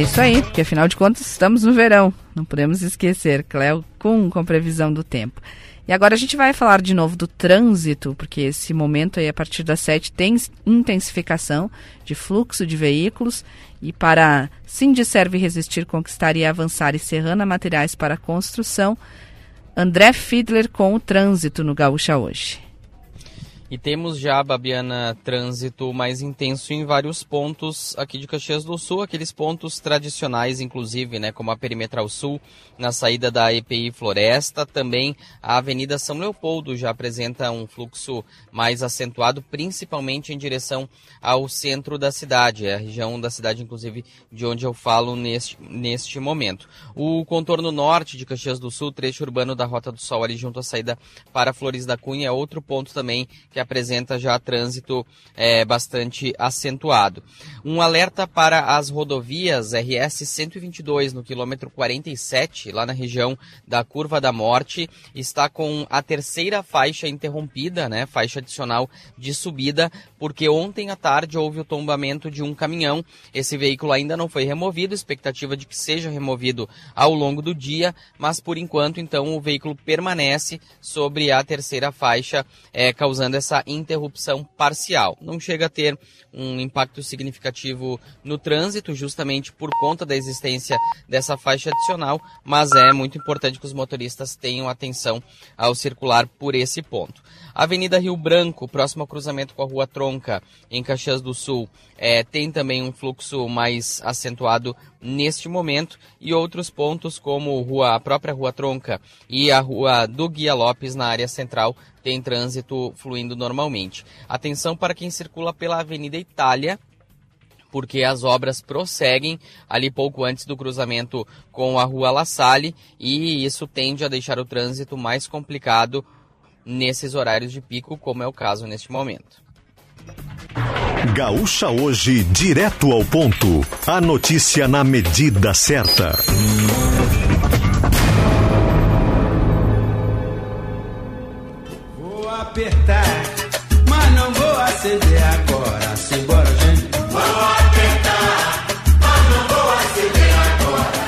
é isso aí, porque afinal de contas estamos no verão. Não podemos esquecer, Cléo, com, com previsão do tempo. E agora a gente vai falar de novo do trânsito, porque esse momento aí, a partir das 7, tem intensificação de fluxo de veículos. E para Serve Resistir, Conquistar e Avançar e Serrana Materiais para Construção, André Fiedler com o trânsito no Gaúcha hoje. E temos já, Babiana, trânsito mais intenso em vários pontos aqui de Caxias do Sul, aqueles pontos tradicionais, inclusive, né, como a Perimetral Sul, na saída da EPI Floresta. Também a Avenida São Leopoldo já apresenta um fluxo mais acentuado, principalmente em direção ao centro da cidade, é a região da cidade, inclusive, de onde eu falo neste, neste momento. O contorno norte de Caxias do Sul, trecho urbano da Rota do Sol, ali junto à saída para Flores da Cunha, é outro ponto também que apresenta já trânsito é, bastante acentuado. Um alerta para as rodovias RS 122 no quilômetro 47, lá na região da Curva da Morte, está com a terceira faixa interrompida, né, faixa adicional de subida, porque ontem à tarde houve o tombamento de um caminhão. Esse veículo ainda não foi removido, expectativa de que seja removido ao longo do dia, mas por enquanto então o veículo permanece sobre a terceira faixa, é, causando essa interrupção parcial. Não chega a ter um impacto significativo no trânsito, justamente por conta da existência dessa faixa adicional, mas é muito importante que os motoristas tenham atenção ao circular por esse ponto. Avenida Rio Branco, próximo ao cruzamento com a Rua Tronca, em Caxias do Sul, é, tem também um fluxo mais acentuado neste momento e outros pontos como rua, a própria Rua Tronca e a Rua do Guia Lopes na área central tem trânsito fluindo normalmente. Atenção para quem circula pela Avenida Itália, porque as obras prosseguem ali pouco antes do cruzamento com a Rua La Salle e isso tende a deixar o trânsito mais complicado nesses horários de pico, como é o caso neste momento. Gaúcha hoje, direto ao ponto. A notícia na medida certa. Vou apertar, mas não vou acender agora. Simbora, gente. Vou apertar, mas não vou acender agora.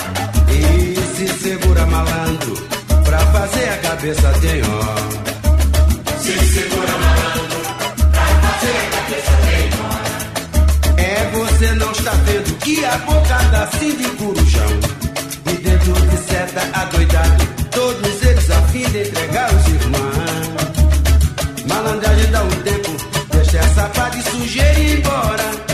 E se segura malandro, pra fazer a cabeça tem hora. A boca dá assim de corujão. E dentro de seta adoidado, todos eles a fim de entregar os irmãos. Malandragem dá um tempo, deixa essa pá de sujeira ir embora.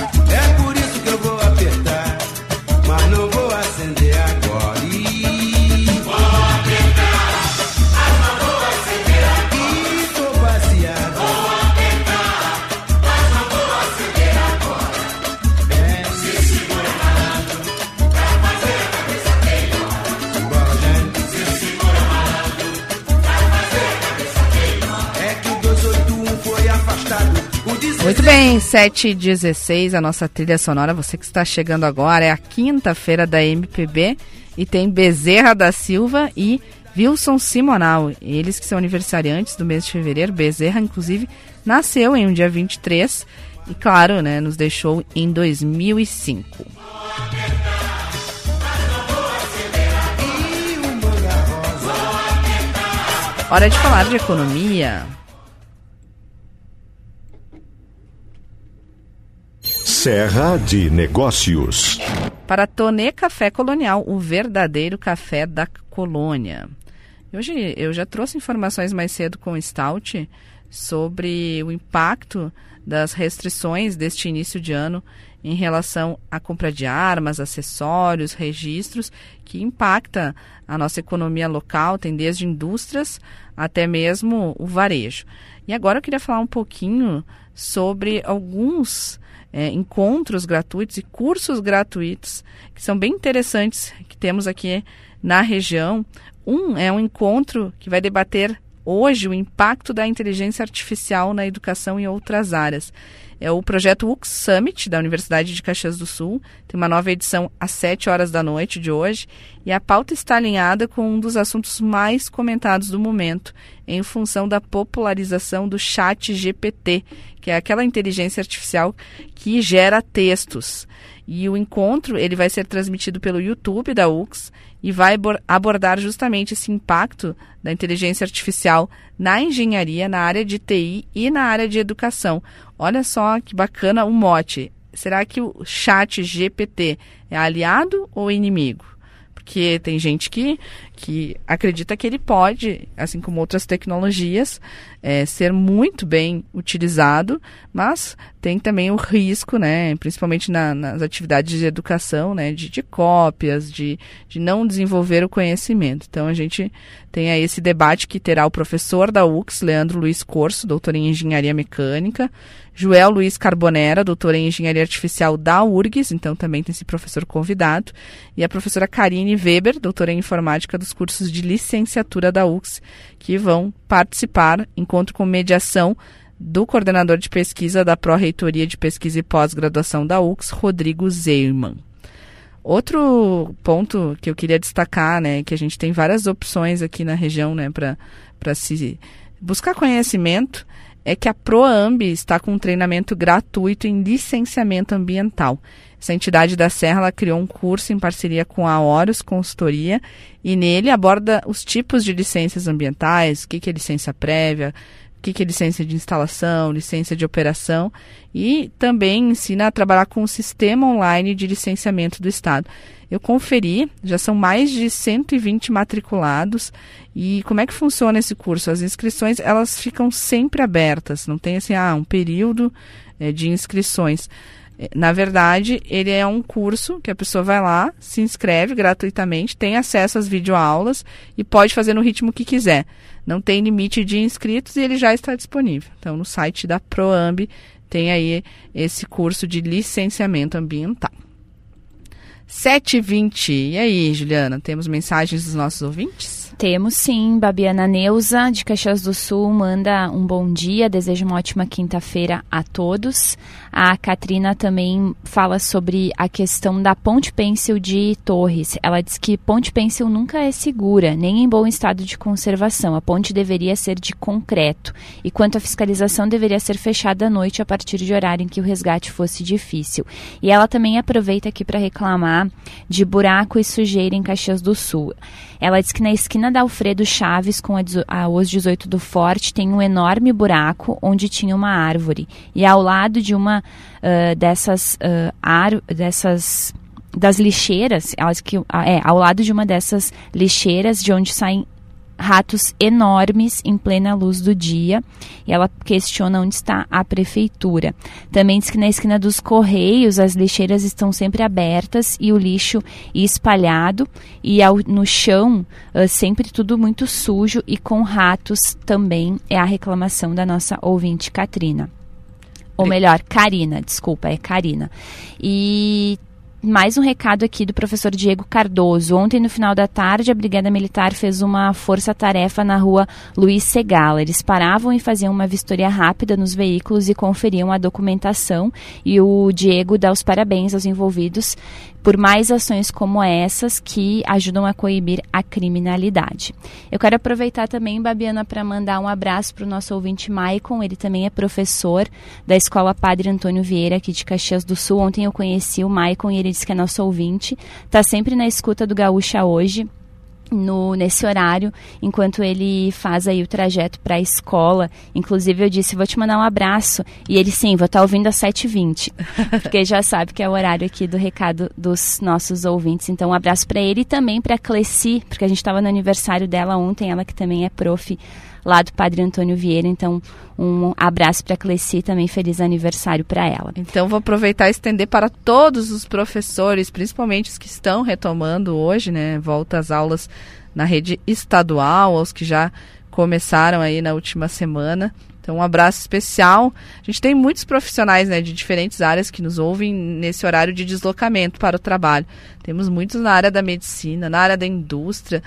Bem, 7 e 16 a nossa trilha sonora. Você que está chegando agora é a quinta-feira da MPB e tem Bezerra da Silva e Wilson Simonal. Eles que são aniversariantes do mês de fevereiro. Bezerra, inclusive, nasceu em um dia 23 e, claro, né, nos deixou em 2005. Hora de falar de economia. Serra de Negócios. para Tonê Café Colonial, o verdadeiro café da colônia. Hoje eu já trouxe informações mais cedo com o Stout sobre o impacto das restrições deste início de ano em relação à compra de armas, acessórios, registros, que impacta a nossa economia local, tem desde indústrias até mesmo o varejo. E agora eu queria falar um pouquinho sobre alguns é, encontros gratuitos e cursos gratuitos que são bem interessantes que temos aqui na região. Um é um encontro que vai debater hoje o impacto da inteligência artificial na educação em outras áreas. É o projeto UX Summit da Universidade de Caxias do Sul. Tem uma nova edição às 7 horas da noite de hoje. E a pauta está alinhada com um dos assuntos mais comentados do momento, em função da popularização do chat GPT, que é aquela inteligência artificial que gera textos. E o encontro ele vai ser transmitido pelo YouTube da UX e vai abordar justamente esse impacto da inteligência artificial na engenharia, na área de TI e na área de educação. Olha só que bacana o mote. Será que o chat GPT é aliado ou inimigo? Porque tem gente que, que acredita que ele pode, assim como outras tecnologias, é, ser muito bem utilizado, mas tem também o risco, né, principalmente na, nas atividades de educação, né, de, de cópias, de, de não desenvolver o conhecimento. Então a gente tem aí esse debate que terá o professor da UX, Leandro Luiz Corso, doutor em engenharia mecânica, Joel Luiz Carbonera, doutor em engenharia artificial da URGS, então também tem esse professor convidado, e a professora Karine Weber, doutora em informática dos cursos de licenciatura da UX, que vão participar, encontro com mediação do coordenador de pesquisa da Pró-Reitoria de Pesquisa e Pós-Graduação da UX, Rodrigo Zeiman. Outro ponto que eu queria destacar, né, que a gente tem várias opções aqui na região, né, para se buscar conhecimento, é que a Proamb está com um treinamento gratuito em licenciamento ambiental. Essa entidade da Serra criou um curso em parceria com a Horus Consultoria e nele aborda os tipos de licenças ambientais, o que, que é licença prévia, o que, que é licença de instalação, licença de operação e também ensina a trabalhar com o sistema online de licenciamento do Estado. Eu conferi, já são mais de 120 matriculados e como é que funciona esse curso? As inscrições elas ficam sempre abertas, não tem assim ah, um período é, de inscrições. Na verdade, ele é um curso que a pessoa vai lá, se inscreve gratuitamente, tem acesso às videoaulas e pode fazer no ritmo que quiser. Não tem limite de inscritos e ele já está disponível. Então, no site da Proamb tem aí esse curso de licenciamento ambiental. 7h20. E aí, Juliana, temos mensagens dos nossos ouvintes? Temos sim, Babiana Neuza, de Caxias do Sul, manda um bom dia, deseja uma ótima quinta-feira a todos. A Katrina também fala sobre a questão da ponte pêncil de Torres. Ela diz que ponte pêncil nunca é segura, nem em bom estado de conservação. A ponte deveria ser de concreto. E quanto à fiscalização, deveria ser fechada à noite a partir de horário em que o resgate fosse difícil. E ela também aproveita aqui para reclamar de buraco e sujeira em Caxias do Sul. Ela diz que na esquina da Alfredo Chaves com a, a Os 18 do Forte tem um enorme buraco onde tinha uma árvore. E ao lado de uma uh, dessas uh, ar, dessas das lixeiras, elas que é ao lado de uma dessas lixeiras de onde saem ratos enormes em plena luz do dia e ela questiona onde está a prefeitura. Também diz que na esquina dos Correios as lixeiras estão sempre abertas e o lixo espalhado e ao, no chão uh, sempre tudo muito sujo e com ratos também é a reclamação da nossa ouvinte Katrina. Ou melhor, Karina, desculpa, é Karina. E mais um recado aqui do professor Diego Cardoso. Ontem, no final da tarde, a Brigada Militar fez uma força-tarefa na rua Luiz Segala. Eles paravam e faziam uma vistoria rápida nos veículos e conferiam a documentação. E o Diego dá os parabéns aos envolvidos por mais ações como essas que ajudam a coibir a criminalidade. Eu quero aproveitar também, Babiana, para mandar um abraço para o nosso ouvinte Maicon, ele também é professor da Escola Padre Antônio Vieira, aqui de Caxias do Sul. Ontem eu conheci o Maicon e ele disse que é nosso ouvinte, está sempre na escuta do Gaúcha hoje no, nesse horário, enquanto ele faz aí o trajeto para a escola. Inclusive, eu disse, vou te mandar um abraço. E ele, sim, vou estar ouvindo às 7h20. porque já sabe que é o horário aqui do recado dos nossos ouvintes. Então, um abraço para ele e também para a Cleci, porque a gente estava no aniversário dela ontem, ela que também é prof lá do Padre Antônio Vieira. Então, um abraço para a Cleci também, feliz aniversário para ela. Então, vou aproveitar e estender para todos os professores, principalmente os que estão retomando hoje, né, volta às aulas na rede estadual, aos que já começaram aí na última semana. Então, um abraço especial. A gente tem muitos profissionais né, de diferentes áreas que nos ouvem nesse horário de deslocamento para o trabalho. Temos muitos na área da medicina, na área da indústria,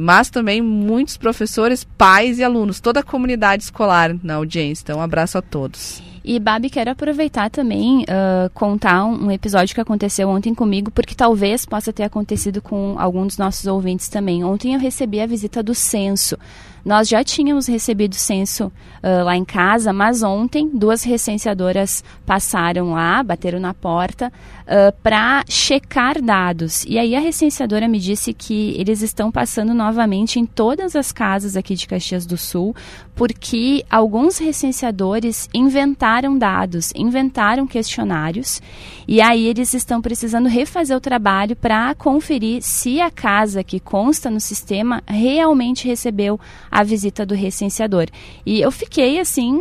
mas também muitos professores, pais e alunos, toda a comunidade escolar na audiência. Então, um abraço a todos. E, Babi, quero aproveitar também uh, contar um, um, episódio que aconteceu ontem comigo, porque talvez possa ter acontecido com algum dos nossos ouvintes também. Ontem eu recebi a visita do censo. Nós já tínhamos recebido censo uh, lá em casa, mas ontem duas recenseadoras passaram lá, bateram na porta uh, para checar dados. E aí a recenseadora me disse que eles estão passando novamente em todas as casas aqui de Caxias do Sul, porque alguns recenseadores inventaram dados, inventaram questionários, e aí eles estão precisando refazer o trabalho para conferir se a casa que consta no sistema realmente recebeu a visita do recenseador. E eu fiquei assim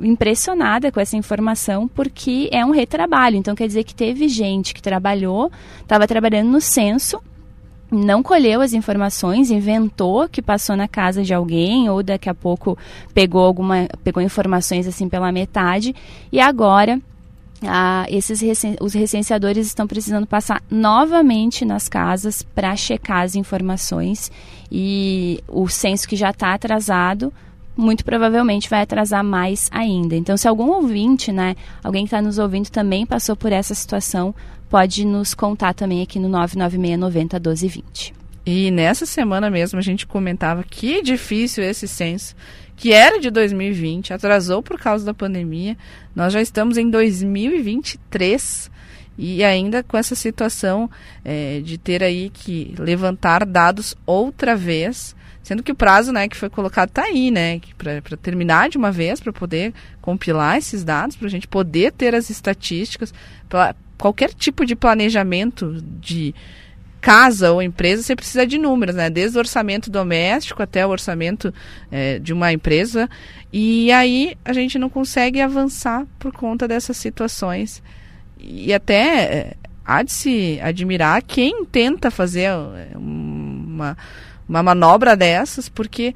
impressionada com essa informação porque é um retrabalho. Então quer dizer que teve gente que trabalhou, estava trabalhando no censo não colheu as informações, inventou que passou na casa de alguém ou daqui a pouco pegou alguma pegou informações assim pela metade e agora ah, esses recen os recenseadores estão precisando passar novamente nas casas para checar as informações e o censo que já está atrasado muito provavelmente vai atrasar mais ainda. Então, se algum ouvinte, né, alguém que está nos ouvindo também passou por essa situação, pode nos contar também aqui no 99690 1220. E nessa semana mesmo a gente comentava que difícil esse censo, que era de 2020, atrasou por causa da pandemia. Nós já estamos em 2023 e ainda com essa situação é, de ter aí que levantar dados outra vez Sendo que o prazo né, que foi colocado está aí, né? Para terminar de uma vez, para poder compilar esses dados, para a gente poder ter as estatísticas, para qualquer tipo de planejamento de casa ou empresa, você precisa de números, né? Desde o orçamento doméstico até o orçamento é, de uma empresa. E aí a gente não consegue avançar por conta dessas situações. E até é, há de se admirar quem tenta fazer é, uma uma manobra dessas, porque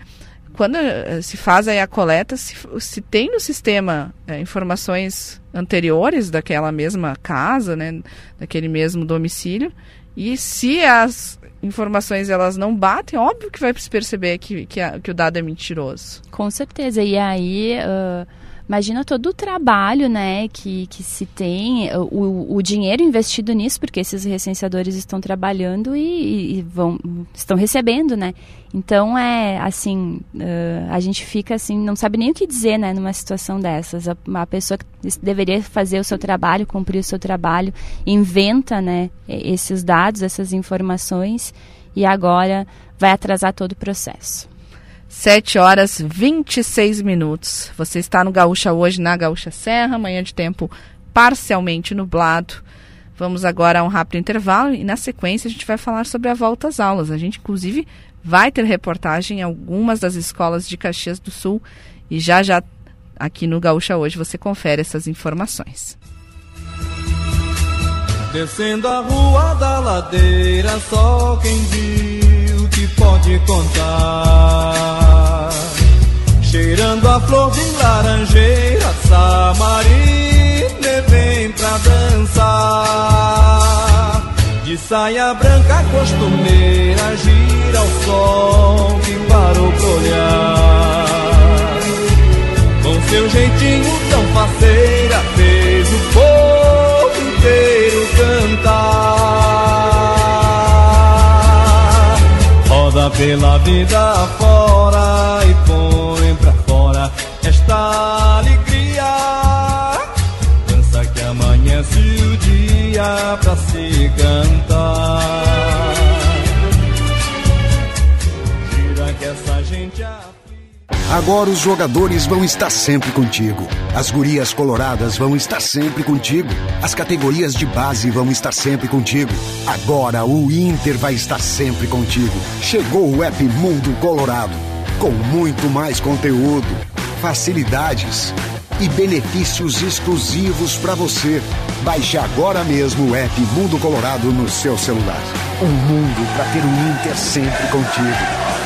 quando eh, se faz a coleta, se, se tem no sistema é, informações anteriores daquela mesma casa, né, daquele mesmo domicílio, e se as informações elas não batem, óbvio que vai se perceber que, que, a, que o dado é mentiroso. Com certeza. E aí. Uh Imagina todo o trabalho né, que, que se tem, o, o dinheiro investido nisso, porque esses recenseadores estão trabalhando e, e vão, estão recebendo, né? Então é assim, uh, a gente fica assim, não sabe nem o que dizer, né, numa situação dessas. A, a pessoa que deveria fazer o seu trabalho, cumprir o seu trabalho, inventa, né, esses dados, essas informações e agora vai atrasar todo o processo. 7 horas 26 minutos. Você está no Gaúcha hoje, na Gaúcha Serra, manhã de tempo parcialmente nublado. Vamos agora a um rápido intervalo e na sequência a gente vai falar sobre a volta às aulas. A gente, inclusive, vai ter reportagem em algumas das escolas de Caxias do Sul e já já aqui no Gaúcha hoje você confere essas informações. Descendo a rua da ladeira, só quem viu pode contar. Cheirando a flor de laranjeira, Samarina vem pra dançar. De saia branca costumeira, gira o sol que parou pela vida fora Agora os jogadores vão estar sempre contigo. As gurias coloradas vão estar sempre contigo. As categorias de base vão estar sempre contigo. Agora o Inter vai estar sempre contigo. Chegou o app Mundo Colorado. Com muito mais conteúdo, facilidades e benefícios exclusivos para você. Baixe agora mesmo o app Mundo Colorado no seu celular. Um mundo para ter o Inter sempre contigo.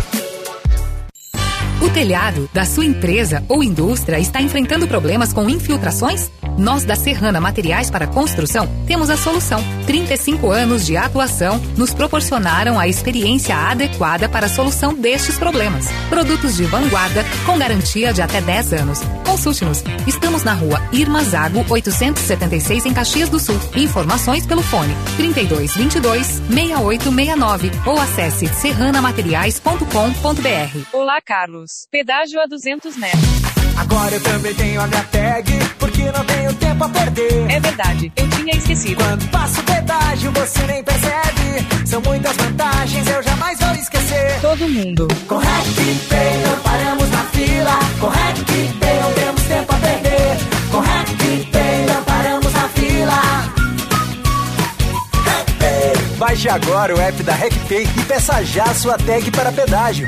O telhado da sua empresa ou indústria está enfrentando problemas com infiltrações? Nós da Serrana Materiais para Construção temos a solução. 35 anos de atuação nos proporcionaram a experiência adequada para a solução destes problemas. Produtos de vanguarda com garantia de até 10 anos. Consulte-nos. Estamos na rua Irma Zago 876 em Caxias do Sul. Informações pelo fone 3222 6869 ou acesse serranamateriais.com.br. Olá, Carlos. Pedágio a 200 metros. Agora eu também tenho a minha tag, porque não tenho tempo a perder. É verdade, eu tinha esquecido. Quando passo o pedágio, você nem percebe. São muitas vantagens, eu jamais vou esquecer. Todo mundo. Com RecPay não paramos na fila. Com RecPay não temos tempo a perder. Com RecPay não paramos na fila. Baixe agora o app da RecPay e peça já a sua tag para pedágio.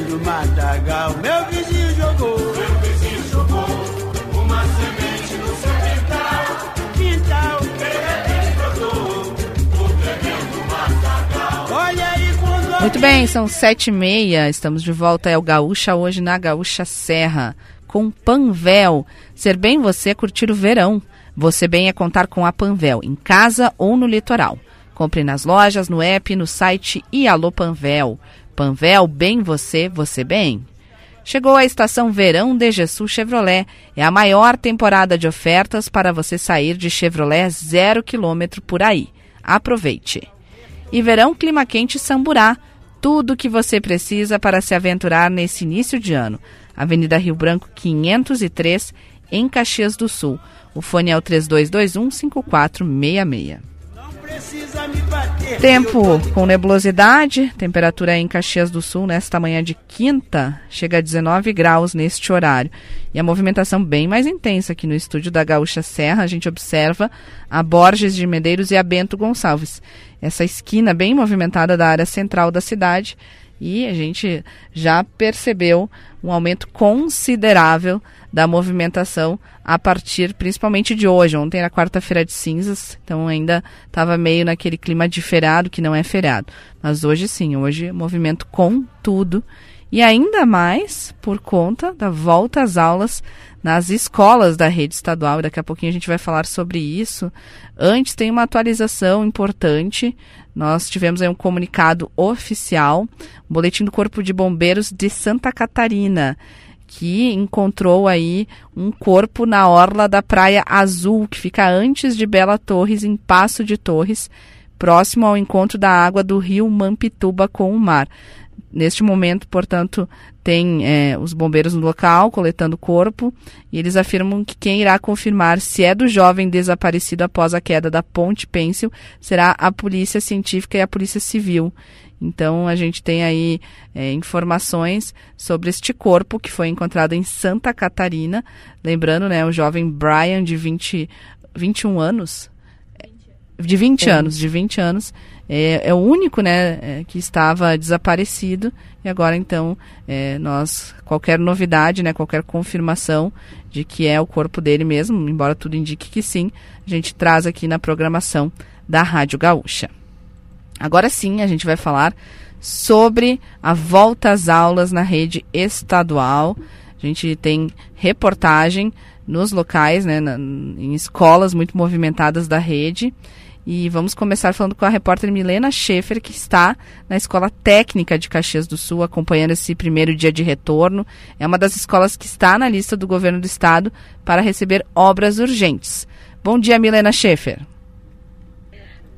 Matagal. Meu vizinho jogou. Meu vizinho jogou uma semente no seu quintal. Quintal. De repente brotou tremendo matagal. Olha aí quando. Muito bem, são sete e meia. Estamos de volta. É o Gaúcha hoje na Gaúcha Serra. Com Panvel. Ser bem você curtir o verão. Você bem é contar com a Panvel, em casa ou no litoral. Compre nas lojas, no app, no site e Alô Panvel. Panvel, bem você, você bem. Chegou a estação Verão DGSul Chevrolet. É a maior temporada de ofertas para você sair de Chevrolet zero quilômetro por aí. Aproveite. E Verão Clima Quente Samburá. Tudo o que você precisa para se aventurar nesse início de ano. Avenida Rio Branco 503, em Caxias do Sul. O fone é o 3221-5466. Precisa me bater. Tempo com nebulosidade, temperatura em Caxias do Sul nesta manhã de quinta chega a 19 graus neste horário. E a movimentação bem mais intensa aqui no estúdio da Gaúcha Serra. A gente observa a Borges de Medeiros e a Bento Gonçalves. Essa esquina bem movimentada da área central da cidade. E a gente já percebeu um aumento considerável da movimentação a partir principalmente de hoje. Ontem era quarta-feira de cinzas, então ainda estava meio naquele clima de feriado que não é feriado. Mas hoje sim, hoje movimento com tudo E ainda mais por conta da volta às aulas nas escolas da rede estadual. E daqui a pouquinho a gente vai falar sobre isso. Antes, tem uma atualização importante. Nós tivemos aí um comunicado oficial, um boletim do Corpo de Bombeiros de Santa Catarina que encontrou aí um corpo na orla da Praia Azul, que fica antes de Bela Torres, em Passo de Torres, próximo ao encontro da água do rio Mampituba com o mar. Neste momento, portanto, tem é, os bombeiros no local coletando o corpo e eles afirmam que quem irá confirmar se é do jovem desaparecido após a queda da ponte Pêncil será a polícia científica e a polícia civil. Então a gente tem aí é, informações sobre este corpo que foi encontrado em Santa Catarina. Lembrando, né, o jovem Brian de 20, 21 anos. De 20 é. anos, de 20 anos. É, é o único, né, é, que estava desaparecido. E agora, então, é, nós, qualquer novidade, né, qualquer confirmação de que é o corpo dele mesmo, embora tudo indique que sim, a gente traz aqui na programação da Rádio Gaúcha. Agora sim, a gente vai falar sobre a volta às aulas na rede estadual. A gente tem reportagem nos locais, né, na, em escolas muito movimentadas da rede. E vamos começar falando com a repórter Milena Schaefer, que está na Escola Técnica de Caxias do Sul, acompanhando esse primeiro dia de retorno. É uma das escolas que está na lista do governo do estado para receber obras urgentes. Bom dia, Milena Schaefer.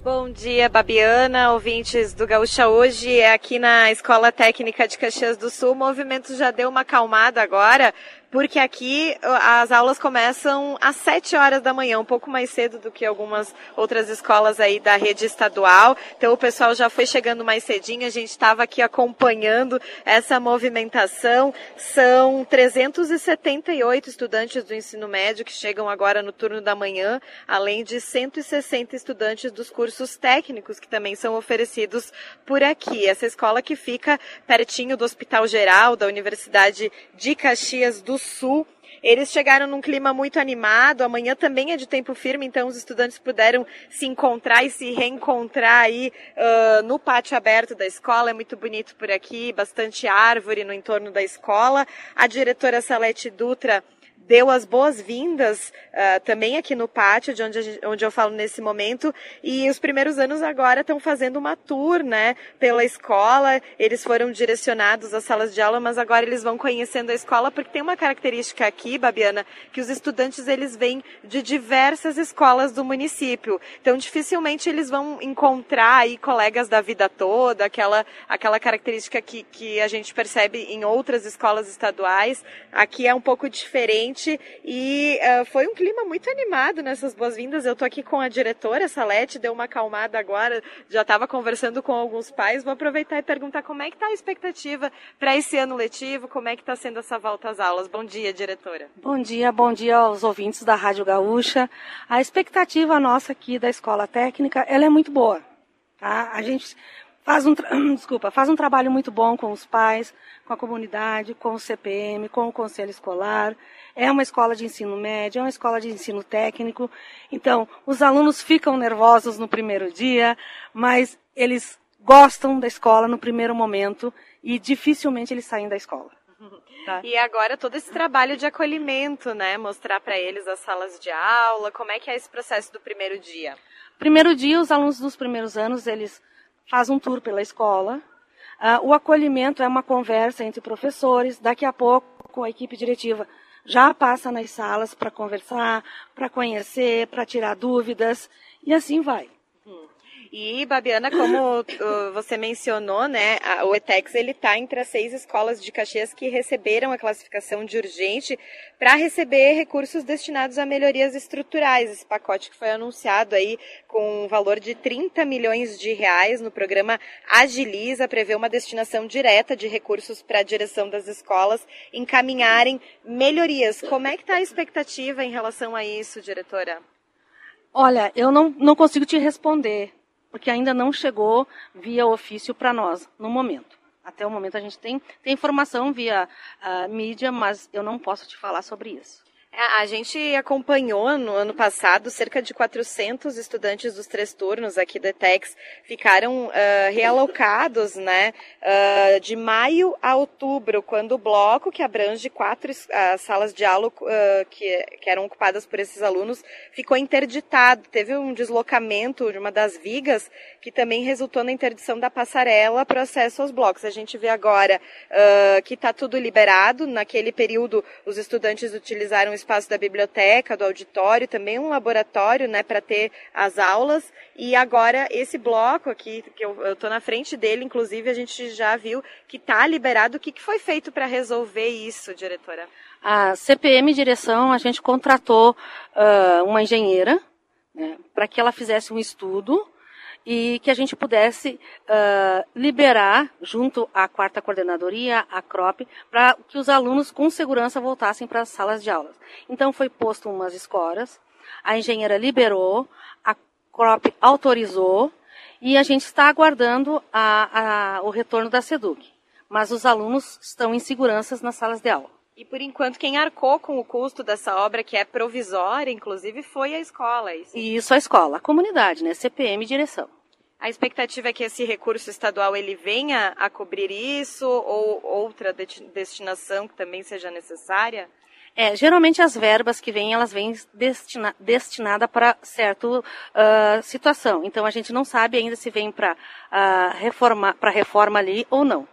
Bom dia, Babiana, ouvintes do Gaúcha. Hoje é aqui na Escola Técnica de Caxias do Sul. O movimento já deu uma acalmada agora, porque aqui as aulas começam às 7 horas da manhã, um pouco mais cedo do que algumas outras escolas aí da rede estadual. Então o pessoal já foi chegando mais cedinho, a gente estava aqui acompanhando essa movimentação. São 378 estudantes do ensino médio que chegam agora no turno da manhã, além de 160 estudantes dos cursos técnicos que também são oferecidos por aqui. Essa escola que fica pertinho do Hospital Geral da Universidade de Caxias do Sul. Eles chegaram num clima muito animado. Amanhã também é de tempo firme, então os estudantes puderam se encontrar e se reencontrar aí uh, no pátio aberto da escola. É muito bonito por aqui, bastante árvore no entorno da escola. A diretora Salete Dutra deu as boas-vindas uh, também aqui no pátio, de onde, onde eu falo nesse momento. E os primeiros anos agora estão fazendo uma tour, né, pela escola. Eles foram direcionados às salas de aula, mas agora eles vão conhecendo a escola, porque tem uma característica aqui, Babiana, que os estudantes eles vêm de diversas escolas do município. Então, dificilmente eles vão encontrar aí colegas da vida toda, aquela, aquela característica que, que a gente percebe em outras escolas estaduais. Aqui é um pouco diferente e uh, foi um clima muito animado nessas boas-vindas. Eu estou aqui com a diretora, Salete, deu uma acalmada agora, já estava conversando com alguns pais. Vou aproveitar e perguntar como é que está a expectativa para esse ano letivo, como é que está sendo essa volta às aulas. Bom dia, diretora. Bom dia, bom dia aos ouvintes da Rádio Gaúcha. A expectativa nossa aqui da Escola Técnica, ela é muito boa. Tá? A gente faz um, desculpa, faz um trabalho muito bom com os pais, com a comunidade, com o CPM, com o conselho escolar. É uma escola de ensino médio, é uma escola de ensino técnico. Então, os alunos ficam nervosos no primeiro dia, mas eles gostam da escola no primeiro momento e dificilmente eles saem da escola. Tá. E agora todo esse trabalho de acolhimento, né? Mostrar para eles as salas de aula, como é que é esse processo do primeiro dia? Primeiro dia, os alunos dos primeiros anos, eles fazem um tour pela escola. Uh, o acolhimento é uma conversa entre professores. Daqui a pouco, a equipe diretiva já passa nas salas para conversar, para conhecer, para tirar dúvidas e assim vai. E, Babiana, como uh, você mencionou, né, o ETEX ele está entre as seis escolas de Caxias que receberam a classificação de urgente para receber recursos destinados a melhorias estruturais. Esse pacote que foi anunciado aí com um valor de 30 milhões de reais no programa Agiliza prevê uma destinação direta de recursos para a direção das escolas encaminharem melhorias. Como é que está a expectativa em relação a isso, diretora? Olha, eu não, não consigo te responder porque ainda não chegou via ofício para nós no momento. Até o momento a gente tem, tem informação via uh, mídia, mas eu não posso te falar sobre isso. É, A gente acompanhou no ano passado cerca de 400 estudantes dos três turnos aqui do ETEX ficaram ah, realocados, né, ah, de maio a outubro, quando o bloco que abrange quatro ah, salas de aula que, que eram ocupadas por esses alunos ficou interditado. Teve um deslocamento de uma das vigas que também resultou na interdição da passarela para acesso aos blocos. A gente vê agora que está tudo liberado. Naquele período, os estudantes utilizaram espaço da biblioteca, do auditório, também um laboratório, né, para ter as aulas. E agora esse bloco aqui, que eu estou na frente dele, inclusive, a gente já viu que está liberado. O que, que foi feito para resolver isso, diretora? A CPM Direção, a gente contratou ah, uma engenheira né, para que ela fizesse um estudo e que a gente pudesse ah, liberar, junto à quarta coordenadoria, a CROP, para que os alunos com segurança voltassem para as salas de aulas. Então foi posto umas escoras, a engenheira liberou, a CROP autorizou e a gente está aguardando a- a- o retorno da SEDUC. Mas os alunos estão em seguranças nas salas de aula. E por enquanto, quem arcou com o custo dessa obra, que é provisória, inclusive, foi a escola. é isso? E isso a escola, a comunidade, né? CPM e direção. A expectativa é que esse recurso estadual ele venha a cobrir isso ou outra de- destinação que também seja necessária? É, geralmente as verbas que vêm, elas vêm destina, destinada para certa ah, situação. Então a gente não sabe ainda se vem para reforma, para reforma ali ou não.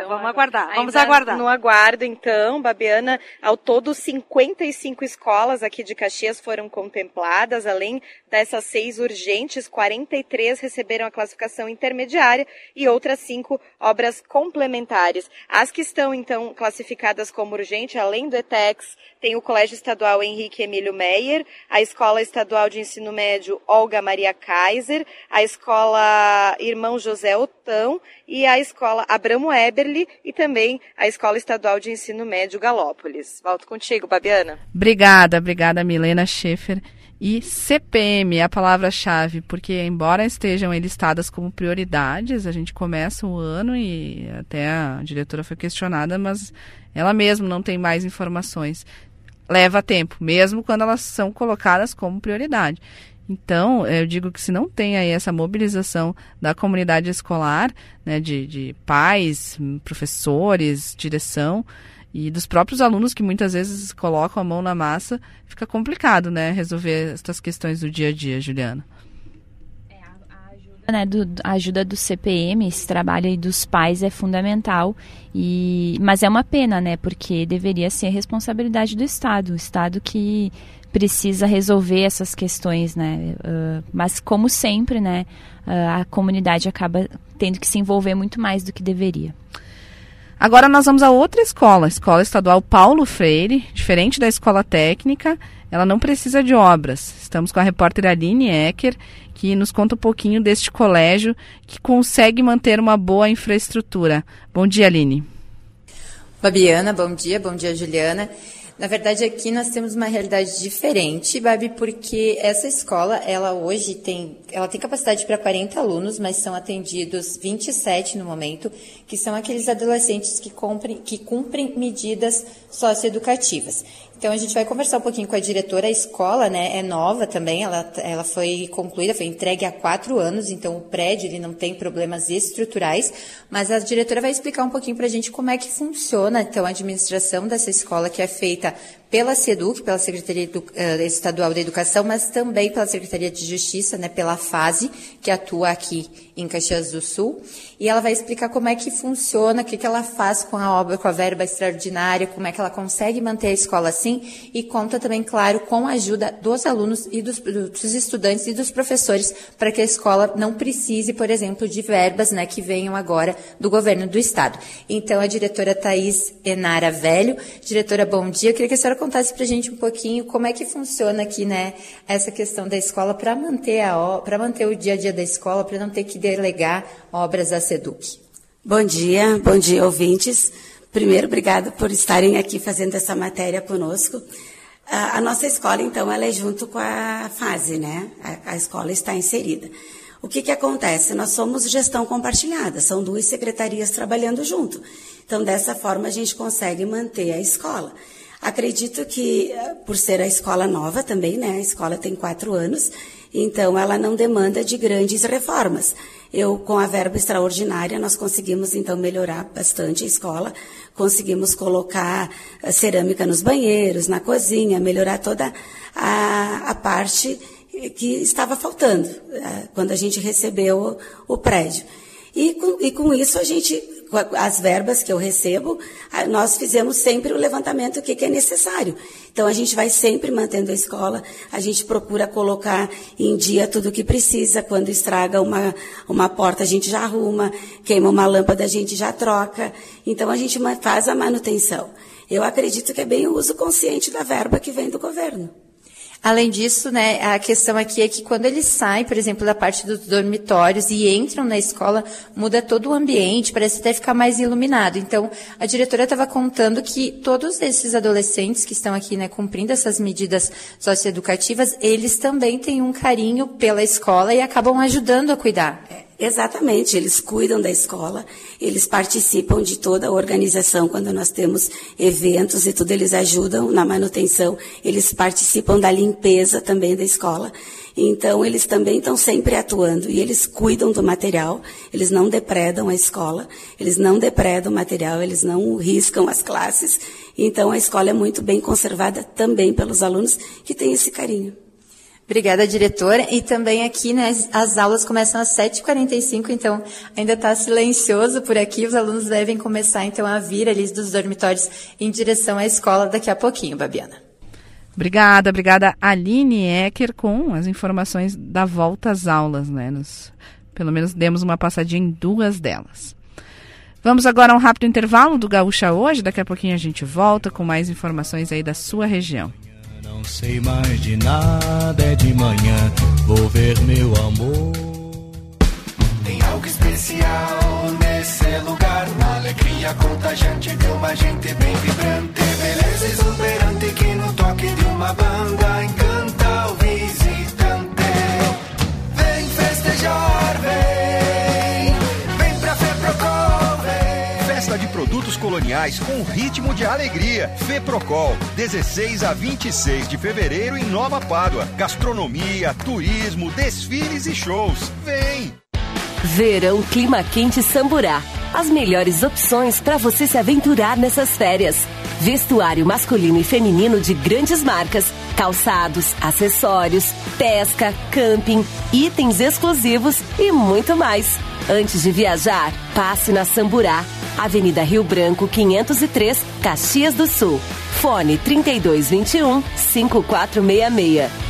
Tá, vamos aguardar, vamos aguardar. No aguardo, então, Babiana, ao todo 55 escolas aqui de Caxias foram contempladas, além dessas seis urgentes, 43 receberam a classificação intermediária e outras cinco obras complementares. As que estão, então, classificadas como urgente, além do ETEX, tem o Colégio Estadual Henrique Emílio Meyer, a Escola Estadual de Ensino Médio Olga Maria Kaiser, a Escola Irmão José Otão e a Escola Abramo Eberle e também a Escola Estadual de Ensino Médio Galópolis. Volto contigo, Babiana. Obrigada, obrigada, Milena Schaefer. E CPM é a palavra-chave, porque embora estejam listadas como prioridades, a gente começa o ano e até a diretora foi questionada, mas ela mesma não tem mais informações. Leva tempo, mesmo quando elas são colocadas como prioridade. Então, eu digo que se não tem aí essa mobilização da comunidade escolar, né, de, de pais, professores, direção, e dos próprios alunos que muitas vezes colocam a mão na massa, fica complicado, né, resolver essas questões do dia a dia, Juliana. né, do, a ajuda do CPM, esse trabalho aí dos pais é fundamental. E, mas é uma pena, né? Porque deveria ser responsabilidade do Estado, o Estado que precisa resolver essas questões, né? Uh, mas como sempre, né? Uh, a comunidade acaba tendo que se envolver muito mais do que deveria. Agora nós vamos a outra escola, a Escola Estadual Paulo Freire, diferente da escola técnica, ela não precisa de obras. Estamos com a repórter Aline Ecker, que nos conta um pouquinho deste colégio que consegue manter uma boa infraestrutura. Bom dia, Aline. Babiana, bom dia, bom dia, Juliana. Na verdade, aqui nós temos uma realidade diferente, Babi, porque essa escola, ela hoje tem, ela tem capacidade para 40 alunos, mas são atendidos 27 no momento, que são aqueles adolescentes que cumprem, que cumprem medidas socioeducativas. Então a gente vai conversar um pouquinho com a diretora. A escola, né, é nova também. Ela, ela foi concluída, foi entregue há quatro anos. Então o prédio ele não tem problemas estruturais. Mas a diretora vai explicar um pouquinho para a gente como é que funciona então a administração dessa escola que é feita pela SEDUC, pela Secretaria uh, Estadual da Educação, mas também pela Secretaria de Justiça, né, pela FASE, que atua aqui em Caxias do Sul. E ela vai explicar como é que funciona, o que, que ela faz com a obra, com a verba extraordinária, como é que ela consegue manter a escola assim, e conta também, claro, com a ajuda dos alunos e dos, dos estudantes e dos professores, para que a escola não precise, por exemplo, de verbas né, que venham agora do governo do Estado. Então, a diretora Thais Enara Velho. Diretora, bom dia. Eu queria que a senhora contasse para a gente um pouquinho como é que funciona aqui, né, essa questão da escola para manter a para manter o dia a dia da escola, para não ter que delegar obras à SEDUC. Bom dia, bom dia, ouvintes. Primeiro, obrigado por estarem aqui fazendo essa matéria conosco. A, nossa escola, então, ela é junto com a fase, né? A, a escola está inserida. O que, que acontece? Nós somos gestão compartilhada, são duas secretarias trabalhando junto. Então, dessa forma, a gente consegue manter a escola. Acredito que, eh, por ser a escola nova também, né? A escola tem quatro anos, então ela não demanda de grandes reformas. Eu, com a verba extraordinária, nós conseguimos então melhorar bastante a escola, conseguimos colocar eh, cerâmica nos banheiros, na cozinha, melhorar toda a, a parte que estava faltando eh, quando a gente recebeu o, o prédio. E com, e com isso a gente as verbas que eu recebo, nós fizemos sempre o levantamento que, que é necessário. Então a gente vai sempre mantendo a escola, a gente procura colocar em dia tudo o que precisa. Quando estraga uma, uma porta, a gente já arruma, queima uma lâmpada, a gente já troca. Então a gente faz a manutenção. Eu acredito que é bem o uso consciente da verba que vem do governo. Além disso, né, a questão aqui é que quando eles saem, por exemplo, da parte dos dormitórios e entram na escola, muda todo o ambiente, parece até ficar mais iluminado. Então, a diretora estava contando que todos esses adolescentes que estão aqui, né, cumprindo essas medidas socioeducativas, eles também têm um carinho pela escola e acabam ajudando a cuidar. Exatamente, eles cuidam da escola, eles participam de toda a organização quando nós temos eventos e tudo, eles ajudam na manutenção, eles participam da limpeza também da escola. Então, eles também estão sempre atuando e eles cuidam do material, eles não depredam a escola, eles não depredam o material, eles não riscam as classes. Então, a escola é muito bem conservada também pelos alunos que têm esse carinho. Obrigada, diretora. E também aqui, né, as aulas começam às 7h45, então ainda está silencioso por aqui. Os alunos devem começar, então, a vir ali dos dormitórios em direção à escola daqui a pouquinho, Babiana. Obrigada, obrigada, Aline Ecker, com as informações da volta às aulas, né? Nos, pelo menos demos uma passadinha em duas delas. Vamos agora a um rápido intervalo do Gaúcha hoje. Daqui a pouquinho a gente volta com mais informações aí da sua região. Não sei mais de nada, é de manhã, vou ver meu amor. Tem algo especial nesse lugar, uma alegria contagiante de uma gente bem vibrante, beleza exuberante que no toque de uma banda coloniais com ritmo de alegria. Feprocol, 16 a 26 de fevereiro em Nova Pádua. Gastronomia, turismo, desfiles e shows. Vem! Verão Clima Quente Samburá. As melhores opções para você se aventurar nessas férias. Vestuário masculino e feminino de grandes marcas, calçados, acessórios, pesca, camping, itens exclusivos e muito mais. Antes de viajar, passe na Samburá, Avenida Rio Branco 503, Caxias do Sul. Fone 3221 5466.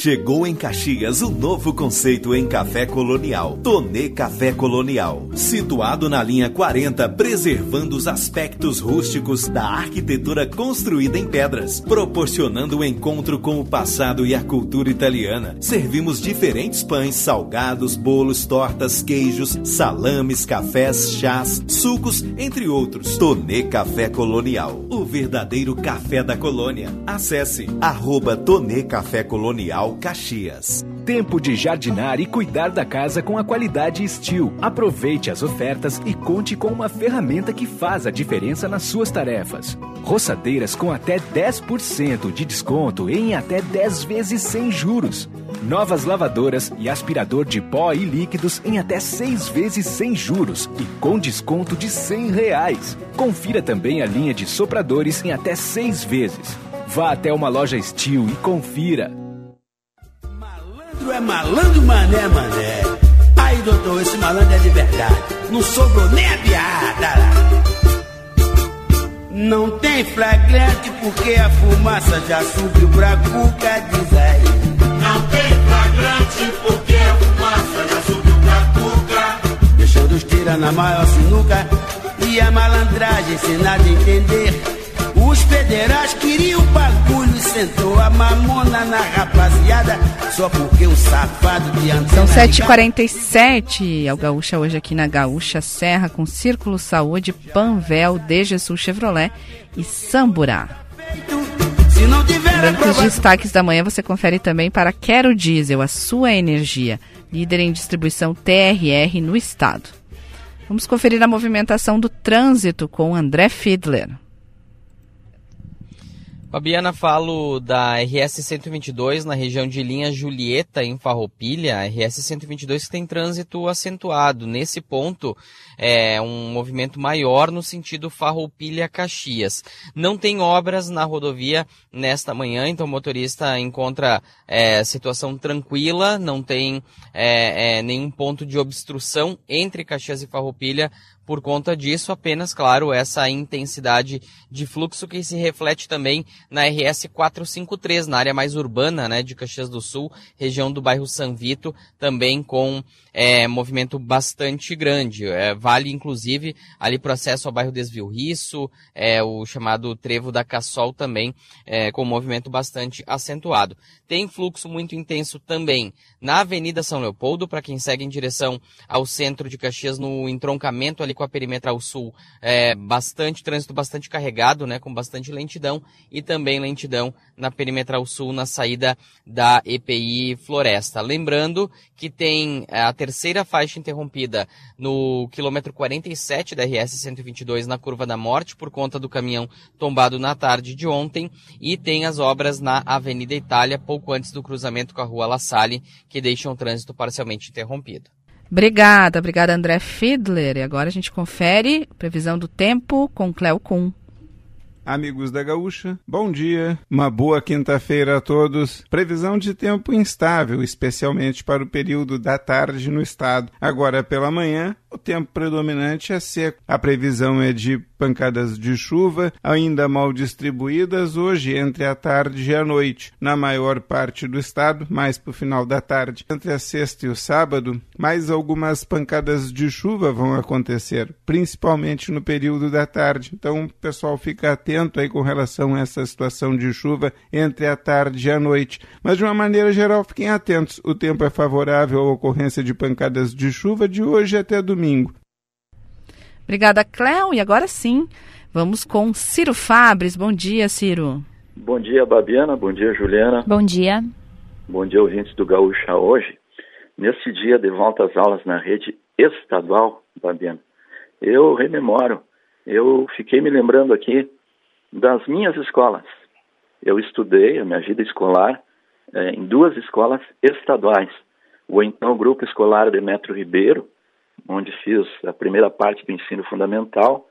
Chegou em Caxias o novo conceito em café colonial. Tonê Café Colonial. Situado na linha 40, preservando os aspectos rústicos da arquitetura construída em pedras, proporcionando o um encontro com o passado e a cultura italiana. Servimos diferentes pães, salgados, bolos, tortas, queijos, salames, cafés, chás, sucos, entre outros. Tonê Café Colonial. O verdadeiro café da colônia. Acesse arroba Tonê Café Colonial Caxias. Tempo de jardinar e cuidar da casa com a qualidade Steel. Aproveite as ofertas e conte com uma ferramenta que faz a diferença nas suas tarefas. Roçadeiras com até 10% de desconto em até 10 vezes sem juros. Novas lavadoras e aspirador de pó e líquidos em até 6 vezes sem juros e com desconto de 100 reais. Confira também a linha de sopradores em até 6 vezes. Vá até uma loja Steel e confira. Malandro é malandro, mané, mané. Aí, doutor, esse malandro é de verdade. Não sobrou nem a piada. Não tem flagrante porque a fumaça já subiu pra cuca, diz aí. Não tem flagrante porque a fumaça já subiu pra cuca. Deixando os tira na maior sinuca. e a malandragem sem nada entender. Os federais queriam bagulho sentou a mamona na rapaziada só porque um safado de São antena 7h47, é o Gaúcha hoje aqui na Gaúcha Serra com Círculo Saúde, Panvel, DGSul Chevrolet e Samburá. Lembrando que os aprovação- destaques da manhã você confere também para Quero Diesel, a sua energia, líder em distribuição TRR no estado. Vamos conferir a movimentação do trânsito com André Fiedler. Fabiana, falo da RS 122 na região de linha Julieta, em Farroupilha. A RS 122 que tem trânsito acentuado. Nesse ponto, é um movimento maior no sentido Farroupilha-Caxias. Não tem obras na rodovia nesta manhã, então o motorista encontra é, situação tranquila, não tem é, é, nenhum ponto de obstrução entre Caxias e Farroupilha por conta disso, apenas, claro, essa intensidade de fluxo que se reflete também na RS 453, na área mais urbana né, de Caxias do Sul, região do bairro São Vito, também com é, movimento bastante grande. É, vale, inclusive, ali para acesso ao bairro Desvio Risso, é, o chamado Trevo da Cassol também, é, com movimento bastante acentuado. Tem fluxo muito intenso também na Avenida São Leopoldo, para quem segue em direção ao centro de Caxias, no entroncamento ali com a Perimetral Sul, é, bastante trânsito bastante carregado, né, com bastante lentidão, e também lentidão na Perimetral Sul, na saída da EPI Floresta. Lembrando que tem é, a terceira faixa interrompida no quilômetro 47 da RS 122 na Curva da Morte, por conta do caminhão tombado na tarde de ontem, e tem as obras na Avenida Itália, pouco antes do cruzamento com a Rua La Salle, que deixam o trânsito parcialmente interrompido. Obrigada, obrigada André Fiedler. E agora a gente confere previsão do tempo com Cleo Kuhn. Amigos da Gaúcha, bom dia, uma boa quinta-feira a todos. Previsão de tempo instável, especialmente para o período da tarde no estado. Agora pela manhã, o tempo predominante é seco. A previsão é de pancadas de chuva, ainda mal distribuídas hoje entre a tarde e a noite, na maior parte do estado, mais para o final da tarde. Entre a sexta e o sábado, mais algumas pancadas de chuva vão acontecer, principalmente no período da tarde. Então, o pessoal fica atento aí com relação a essa situação de chuva entre a tarde e a noite. Mas de uma maneira geral, fiquem atentos. O tempo é favorável à ocorrência de pancadas de chuva de hoje até domingo. Obrigada, Cleo. E agora sim, vamos com Ciro Fabres. Bom dia, Ciro. Bom dia, Babiana. Bom dia, Juliana. Bom dia. Bom dia, ouvintes do Gaúcha hoje. Nesse dia de volta às aulas na rede estadual, Babiana, eu rememoro, eu fiquei me lembrando aqui das minhas escolas. Eu estudei a minha vida escolar eh, em duas escolas estaduais. O então Grupo Escolar Demetrio Ribeiro, onde fiz a primeira parte do ensino fundamental,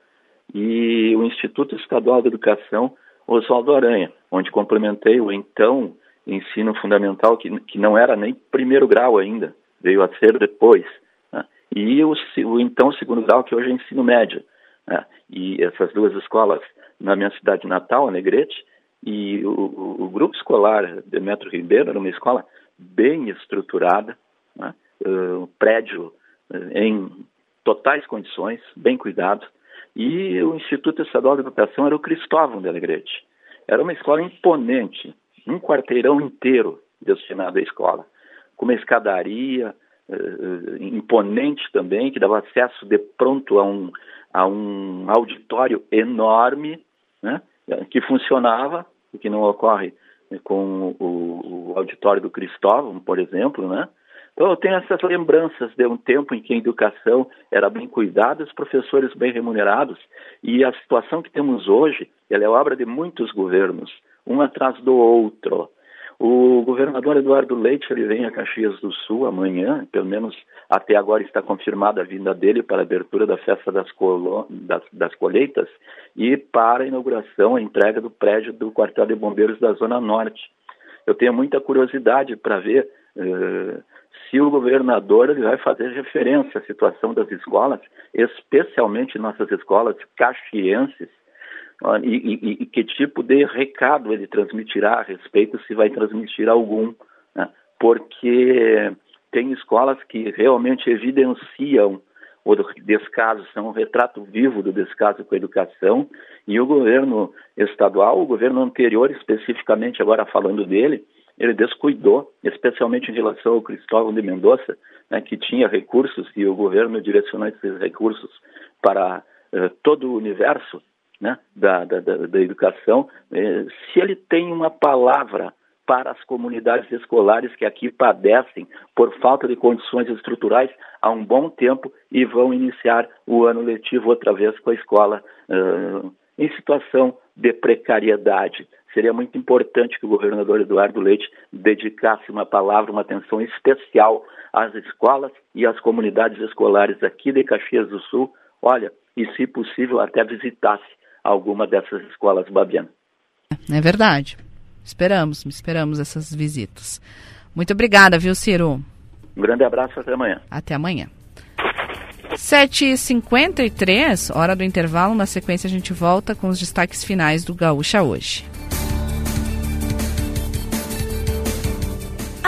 e o Instituto Estadual de Educação Oswaldo Aranha, onde complementei o então ensino fundamental, que, que não era nem primeiro grau ainda, veio a ser depois, né? e o, o, então segundo grau, que hoje é ensino médio. Né? E essas duas escolas na minha cidade natal, Alegrete, e o, o, o grupo escolar Demetrio Ribeiro era uma escola bem estruturada, né? um prédio em totais condições, bem cuidado, e o Instituto Estadual de Educação era o Cristóvão de Alegrete. Era uma escola imponente, um quarteirão inteiro destinado à escola, com uma escadaria uh, imponente também, que dava acesso de pronto a um, a um auditório enorme, né, que funcionava, o que não ocorre com o, o, auditório do Cristóvão, por exemplo, né? Então eu tenho essas lembranças de um tempo em que a educação era bem cuidada, os professores bem remunerados, e a situação que temos hoje, ela é obra de muitos governos, um atrás do outro. O governador Eduardo Leite ele vem a Caxias do Sul amanhã, pelo menos até agora está confirmada a vinda dele para a abertura da festa das, das, das, colheitas e para a inauguração, a entrega do prédio do quartel de bombeiros da Zona Norte. Eu tenho muita curiosidade para ver uh, se o governador ele vai fazer referência à situação das escolas, especialmente nossas escolas caxienses, e, e, e, que tipo de recado ele transmitirá a respeito, se vai transmitir algum, né? porque tem escolas que realmente evidenciam o descaso, são um retrato vivo do descaso com a educação, e o governo estadual, o governo anterior especificamente, agora falando dele, ele descuidou, especialmente em relação ao Cristóvão de Mendonça, né, que tinha recursos e o governo direcionou esses recursos para uh, todo o universo né, da, da, da, educação. Eh, se ele tem uma palavra para as comunidades escolares que aqui padecem por falta de condições estruturais há um bom tempo e vão iniciar o ano letivo outra vez com a escola uh, em situação de precariedade. Seria muito importante que o governador Eduardo Leite dedicasse uma palavra, uma atenção especial às escolas e às comunidades escolares aqui de Caxias do Sul. Olha, e se possível até visitasse alguma dessas escolas babianas. É verdade. Esperamos, esperamos essas visitas. Muito obrigada, viu, Ciro? Um grande abraço, até amanhã. Até amanhã. 7h53, hora do intervalo. Na sequência, a gente volta com os destaques finais do Gaúcha hoje.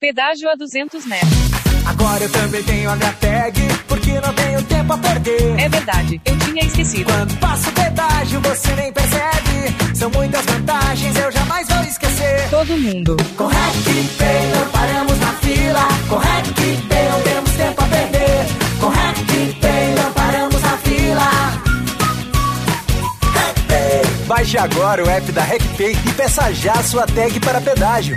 Pedágio a 200 metros. Agora eu também tenho HTAG, porque não tenho tempo a perder. É verdade, eu tinha esquecido. Quando passo o pedágio, você nem percebe. São muitas vantagens, eu jamais vou esquecer. Todo mundo. Com RecPay não paramos na fila. Com RecPay não temos tempo a perder. Com RecPay não paramos na fila. Baixe agora o app da RecPay e peça já a sua tag para pedágio.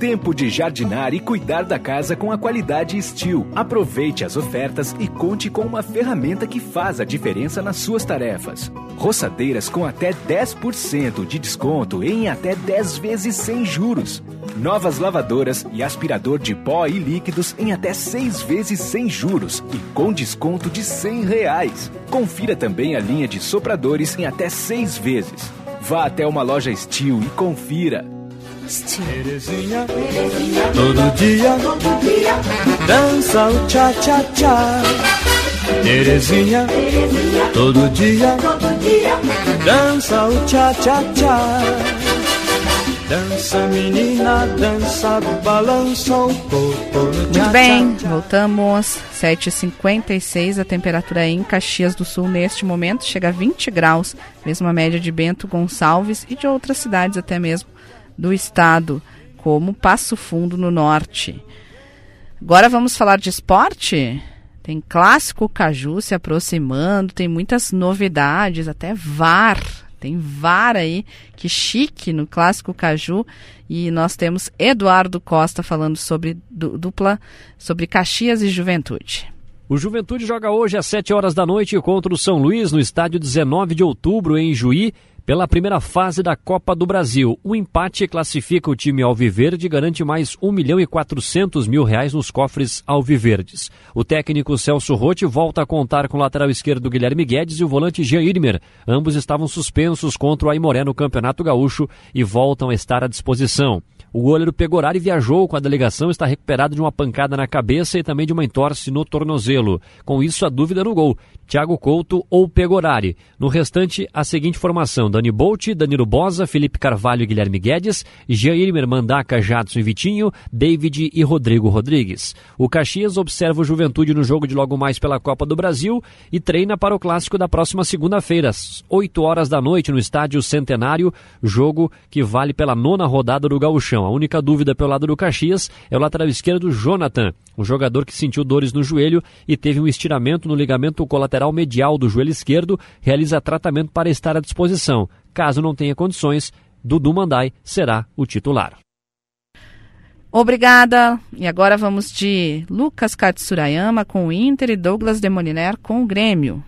Tempo de jardinar e cuidar da casa com a qualidade Steel. Aproveite as ofertas e conte com uma ferramenta que faz a diferença nas suas tarefas. Roçadeiras com até 10% de desconto em até 10 vezes sem juros. Novas lavadoras e aspirador de pó e líquidos em até 6 vezes sem juros e com desconto de 100 reais. Confira também a linha de sopradores em até 6 vezes. Vá até uma loja Steel e confira. Terezinha, todo dia, dança o cha. Terezinha, todo dia, dança o cha. Dança menina, dança, balança o corpo. Muito bem, voltamos. 7h56, a temperatura em Caxias do Sul neste momento chega a 20 graus, mesma média de Bento Gonçalves e de outras cidades até mesmo do estado, como Passo Fundo no norte. Agora vamos falar de esporte? Tem clássico Caju se aproximando, tem muitas novidades, até VAR. Tem VAR aí, que chique no clássico Caju. E nós temos Eduardo Costa falando sobre dupla, sobre Caxias e Juventude. O Juventude joga hoje às 7 horas da noite contra o São Luís no estádio 19 de outubro em Juí pela primeira fase da Copa do Brasil. O empate classifica o time alviverde e garante mais 1 milhão e 400 mil reais nos cofres alviverdes. O técnico Celso Rotti volta a contar com o lateral esquerdo Guilherme Guedes e o volante Jean Irmer. Ambos estavam suspensos contra o Aimoré no Campeonato Gaúcho e voltam a estar à disposição. O goleiro Pegorari viajou com a delegação, está recuperado de uma pancada na cabeça e também de uma entorse no tornozelo. Com isso, a dúvida no gol: Thiago Couto ou Pegorari. No restante, a seguinte formação: Dani Bolt, Danilo Bosa, Felipe Carvalho e Guilherme Guedes, Jair Mandaca, Jadson e Vitinho, David e Rodrigo Rodrigues. O Caxias observa o Juventude no jogo de logo mais pela Copa do Brasil e treina para o clássico da próxima segunda-feira, às 8 horas da noite, no estádio Centenário, jogo que vale pela nona rodada do Gauchão. A única dúvida pelo lado do Caxias é o lateral esquerdo Jonathan, um jogador que sentiu dores no joelho e teve um estiramento no ligamento colateral medial do joelho esquerdo, realiza tratamento para estar à disposição. Caso não tenha condições, Dudu Mandai será o titular. Obrigada. E agora vamos de Lucas Katsurayama com o Inter e Douglas Demoliner com o Grêmio.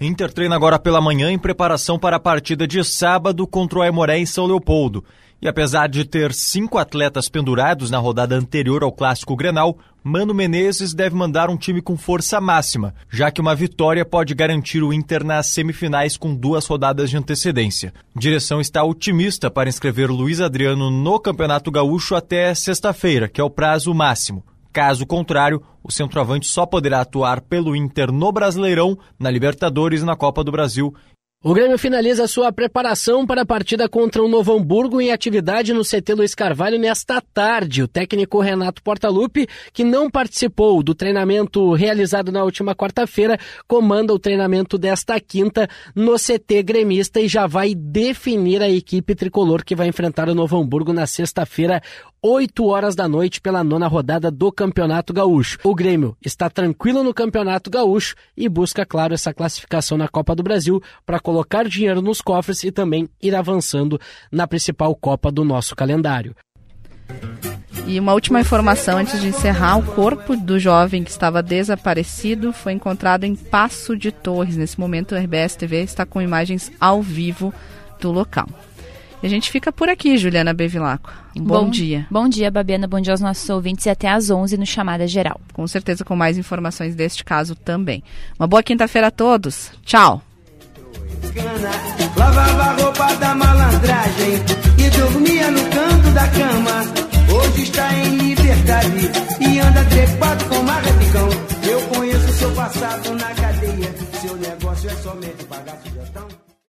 Inter treina agora pela manhã em preparação para a partida de sábado contra o Aimoré em São Leopoldo. E apesar de ter cinco atletas pendurados na rodada anterior ao Clássico Grenal, Mano Menezes deve mandar um time com força máxima, já que uma vitória pode garantir o Inter nas semifinais com duas rodadas de antecedência. Direção está otimista para inscrever Luiz Adriano no Campeonato Gaúcho até sexta-feira, que é o prazo máximo. Caso contrário, o centroavante só poderá atuar pelo Inter no Brasileirão, na Libertadores e na Copa do Brasil o Grêmio finaliza sua preparação para a partida contra o Novo Hamburgo em atividade no CT Luiz Carvalho nesta tarde. O técnico Renato Portaluppi, que não participou do treinamento realizado na última quarta-feira, comanda o treinamento desta quinta no CT gremista e já vai definir a equipe tricolor que vai enfrentar o Novo Hamburgo na sexta-feira, 8 horas da noite, pela nona rodada do Campeonato Gaúcho. O Grêmio está tranquilo no Campeonato Gaúcho e busca, claro, essa classificação na Copa do Brasil para colocar dinheiro nos cofres e também ir avançando na principal Copa do nosso calendário. E uma última informação antes de encerrar: o corpo do jovem que estava desaparecido foi encontrado em Passo de Torres. Nesse momento, a RBS TV está com imagens ao vivo do local. A gente fica por aqui, Juliana Bevilacqua. Um bom, bom, dia. Bom dia, Babiana. Bom dia aos nossos ouvintes e até às 11 no Chamada Geral. Com certeza, com mais informações deste caso também. Uma boa quinta-feira a todos. Tchau. Lavava a roupa da malandragem e dormia no canto da cama. Hoje está em liberdade e anda trepado com. Eu conheço seu passado na cadeia. Seu negócio é somente pagar sugestão.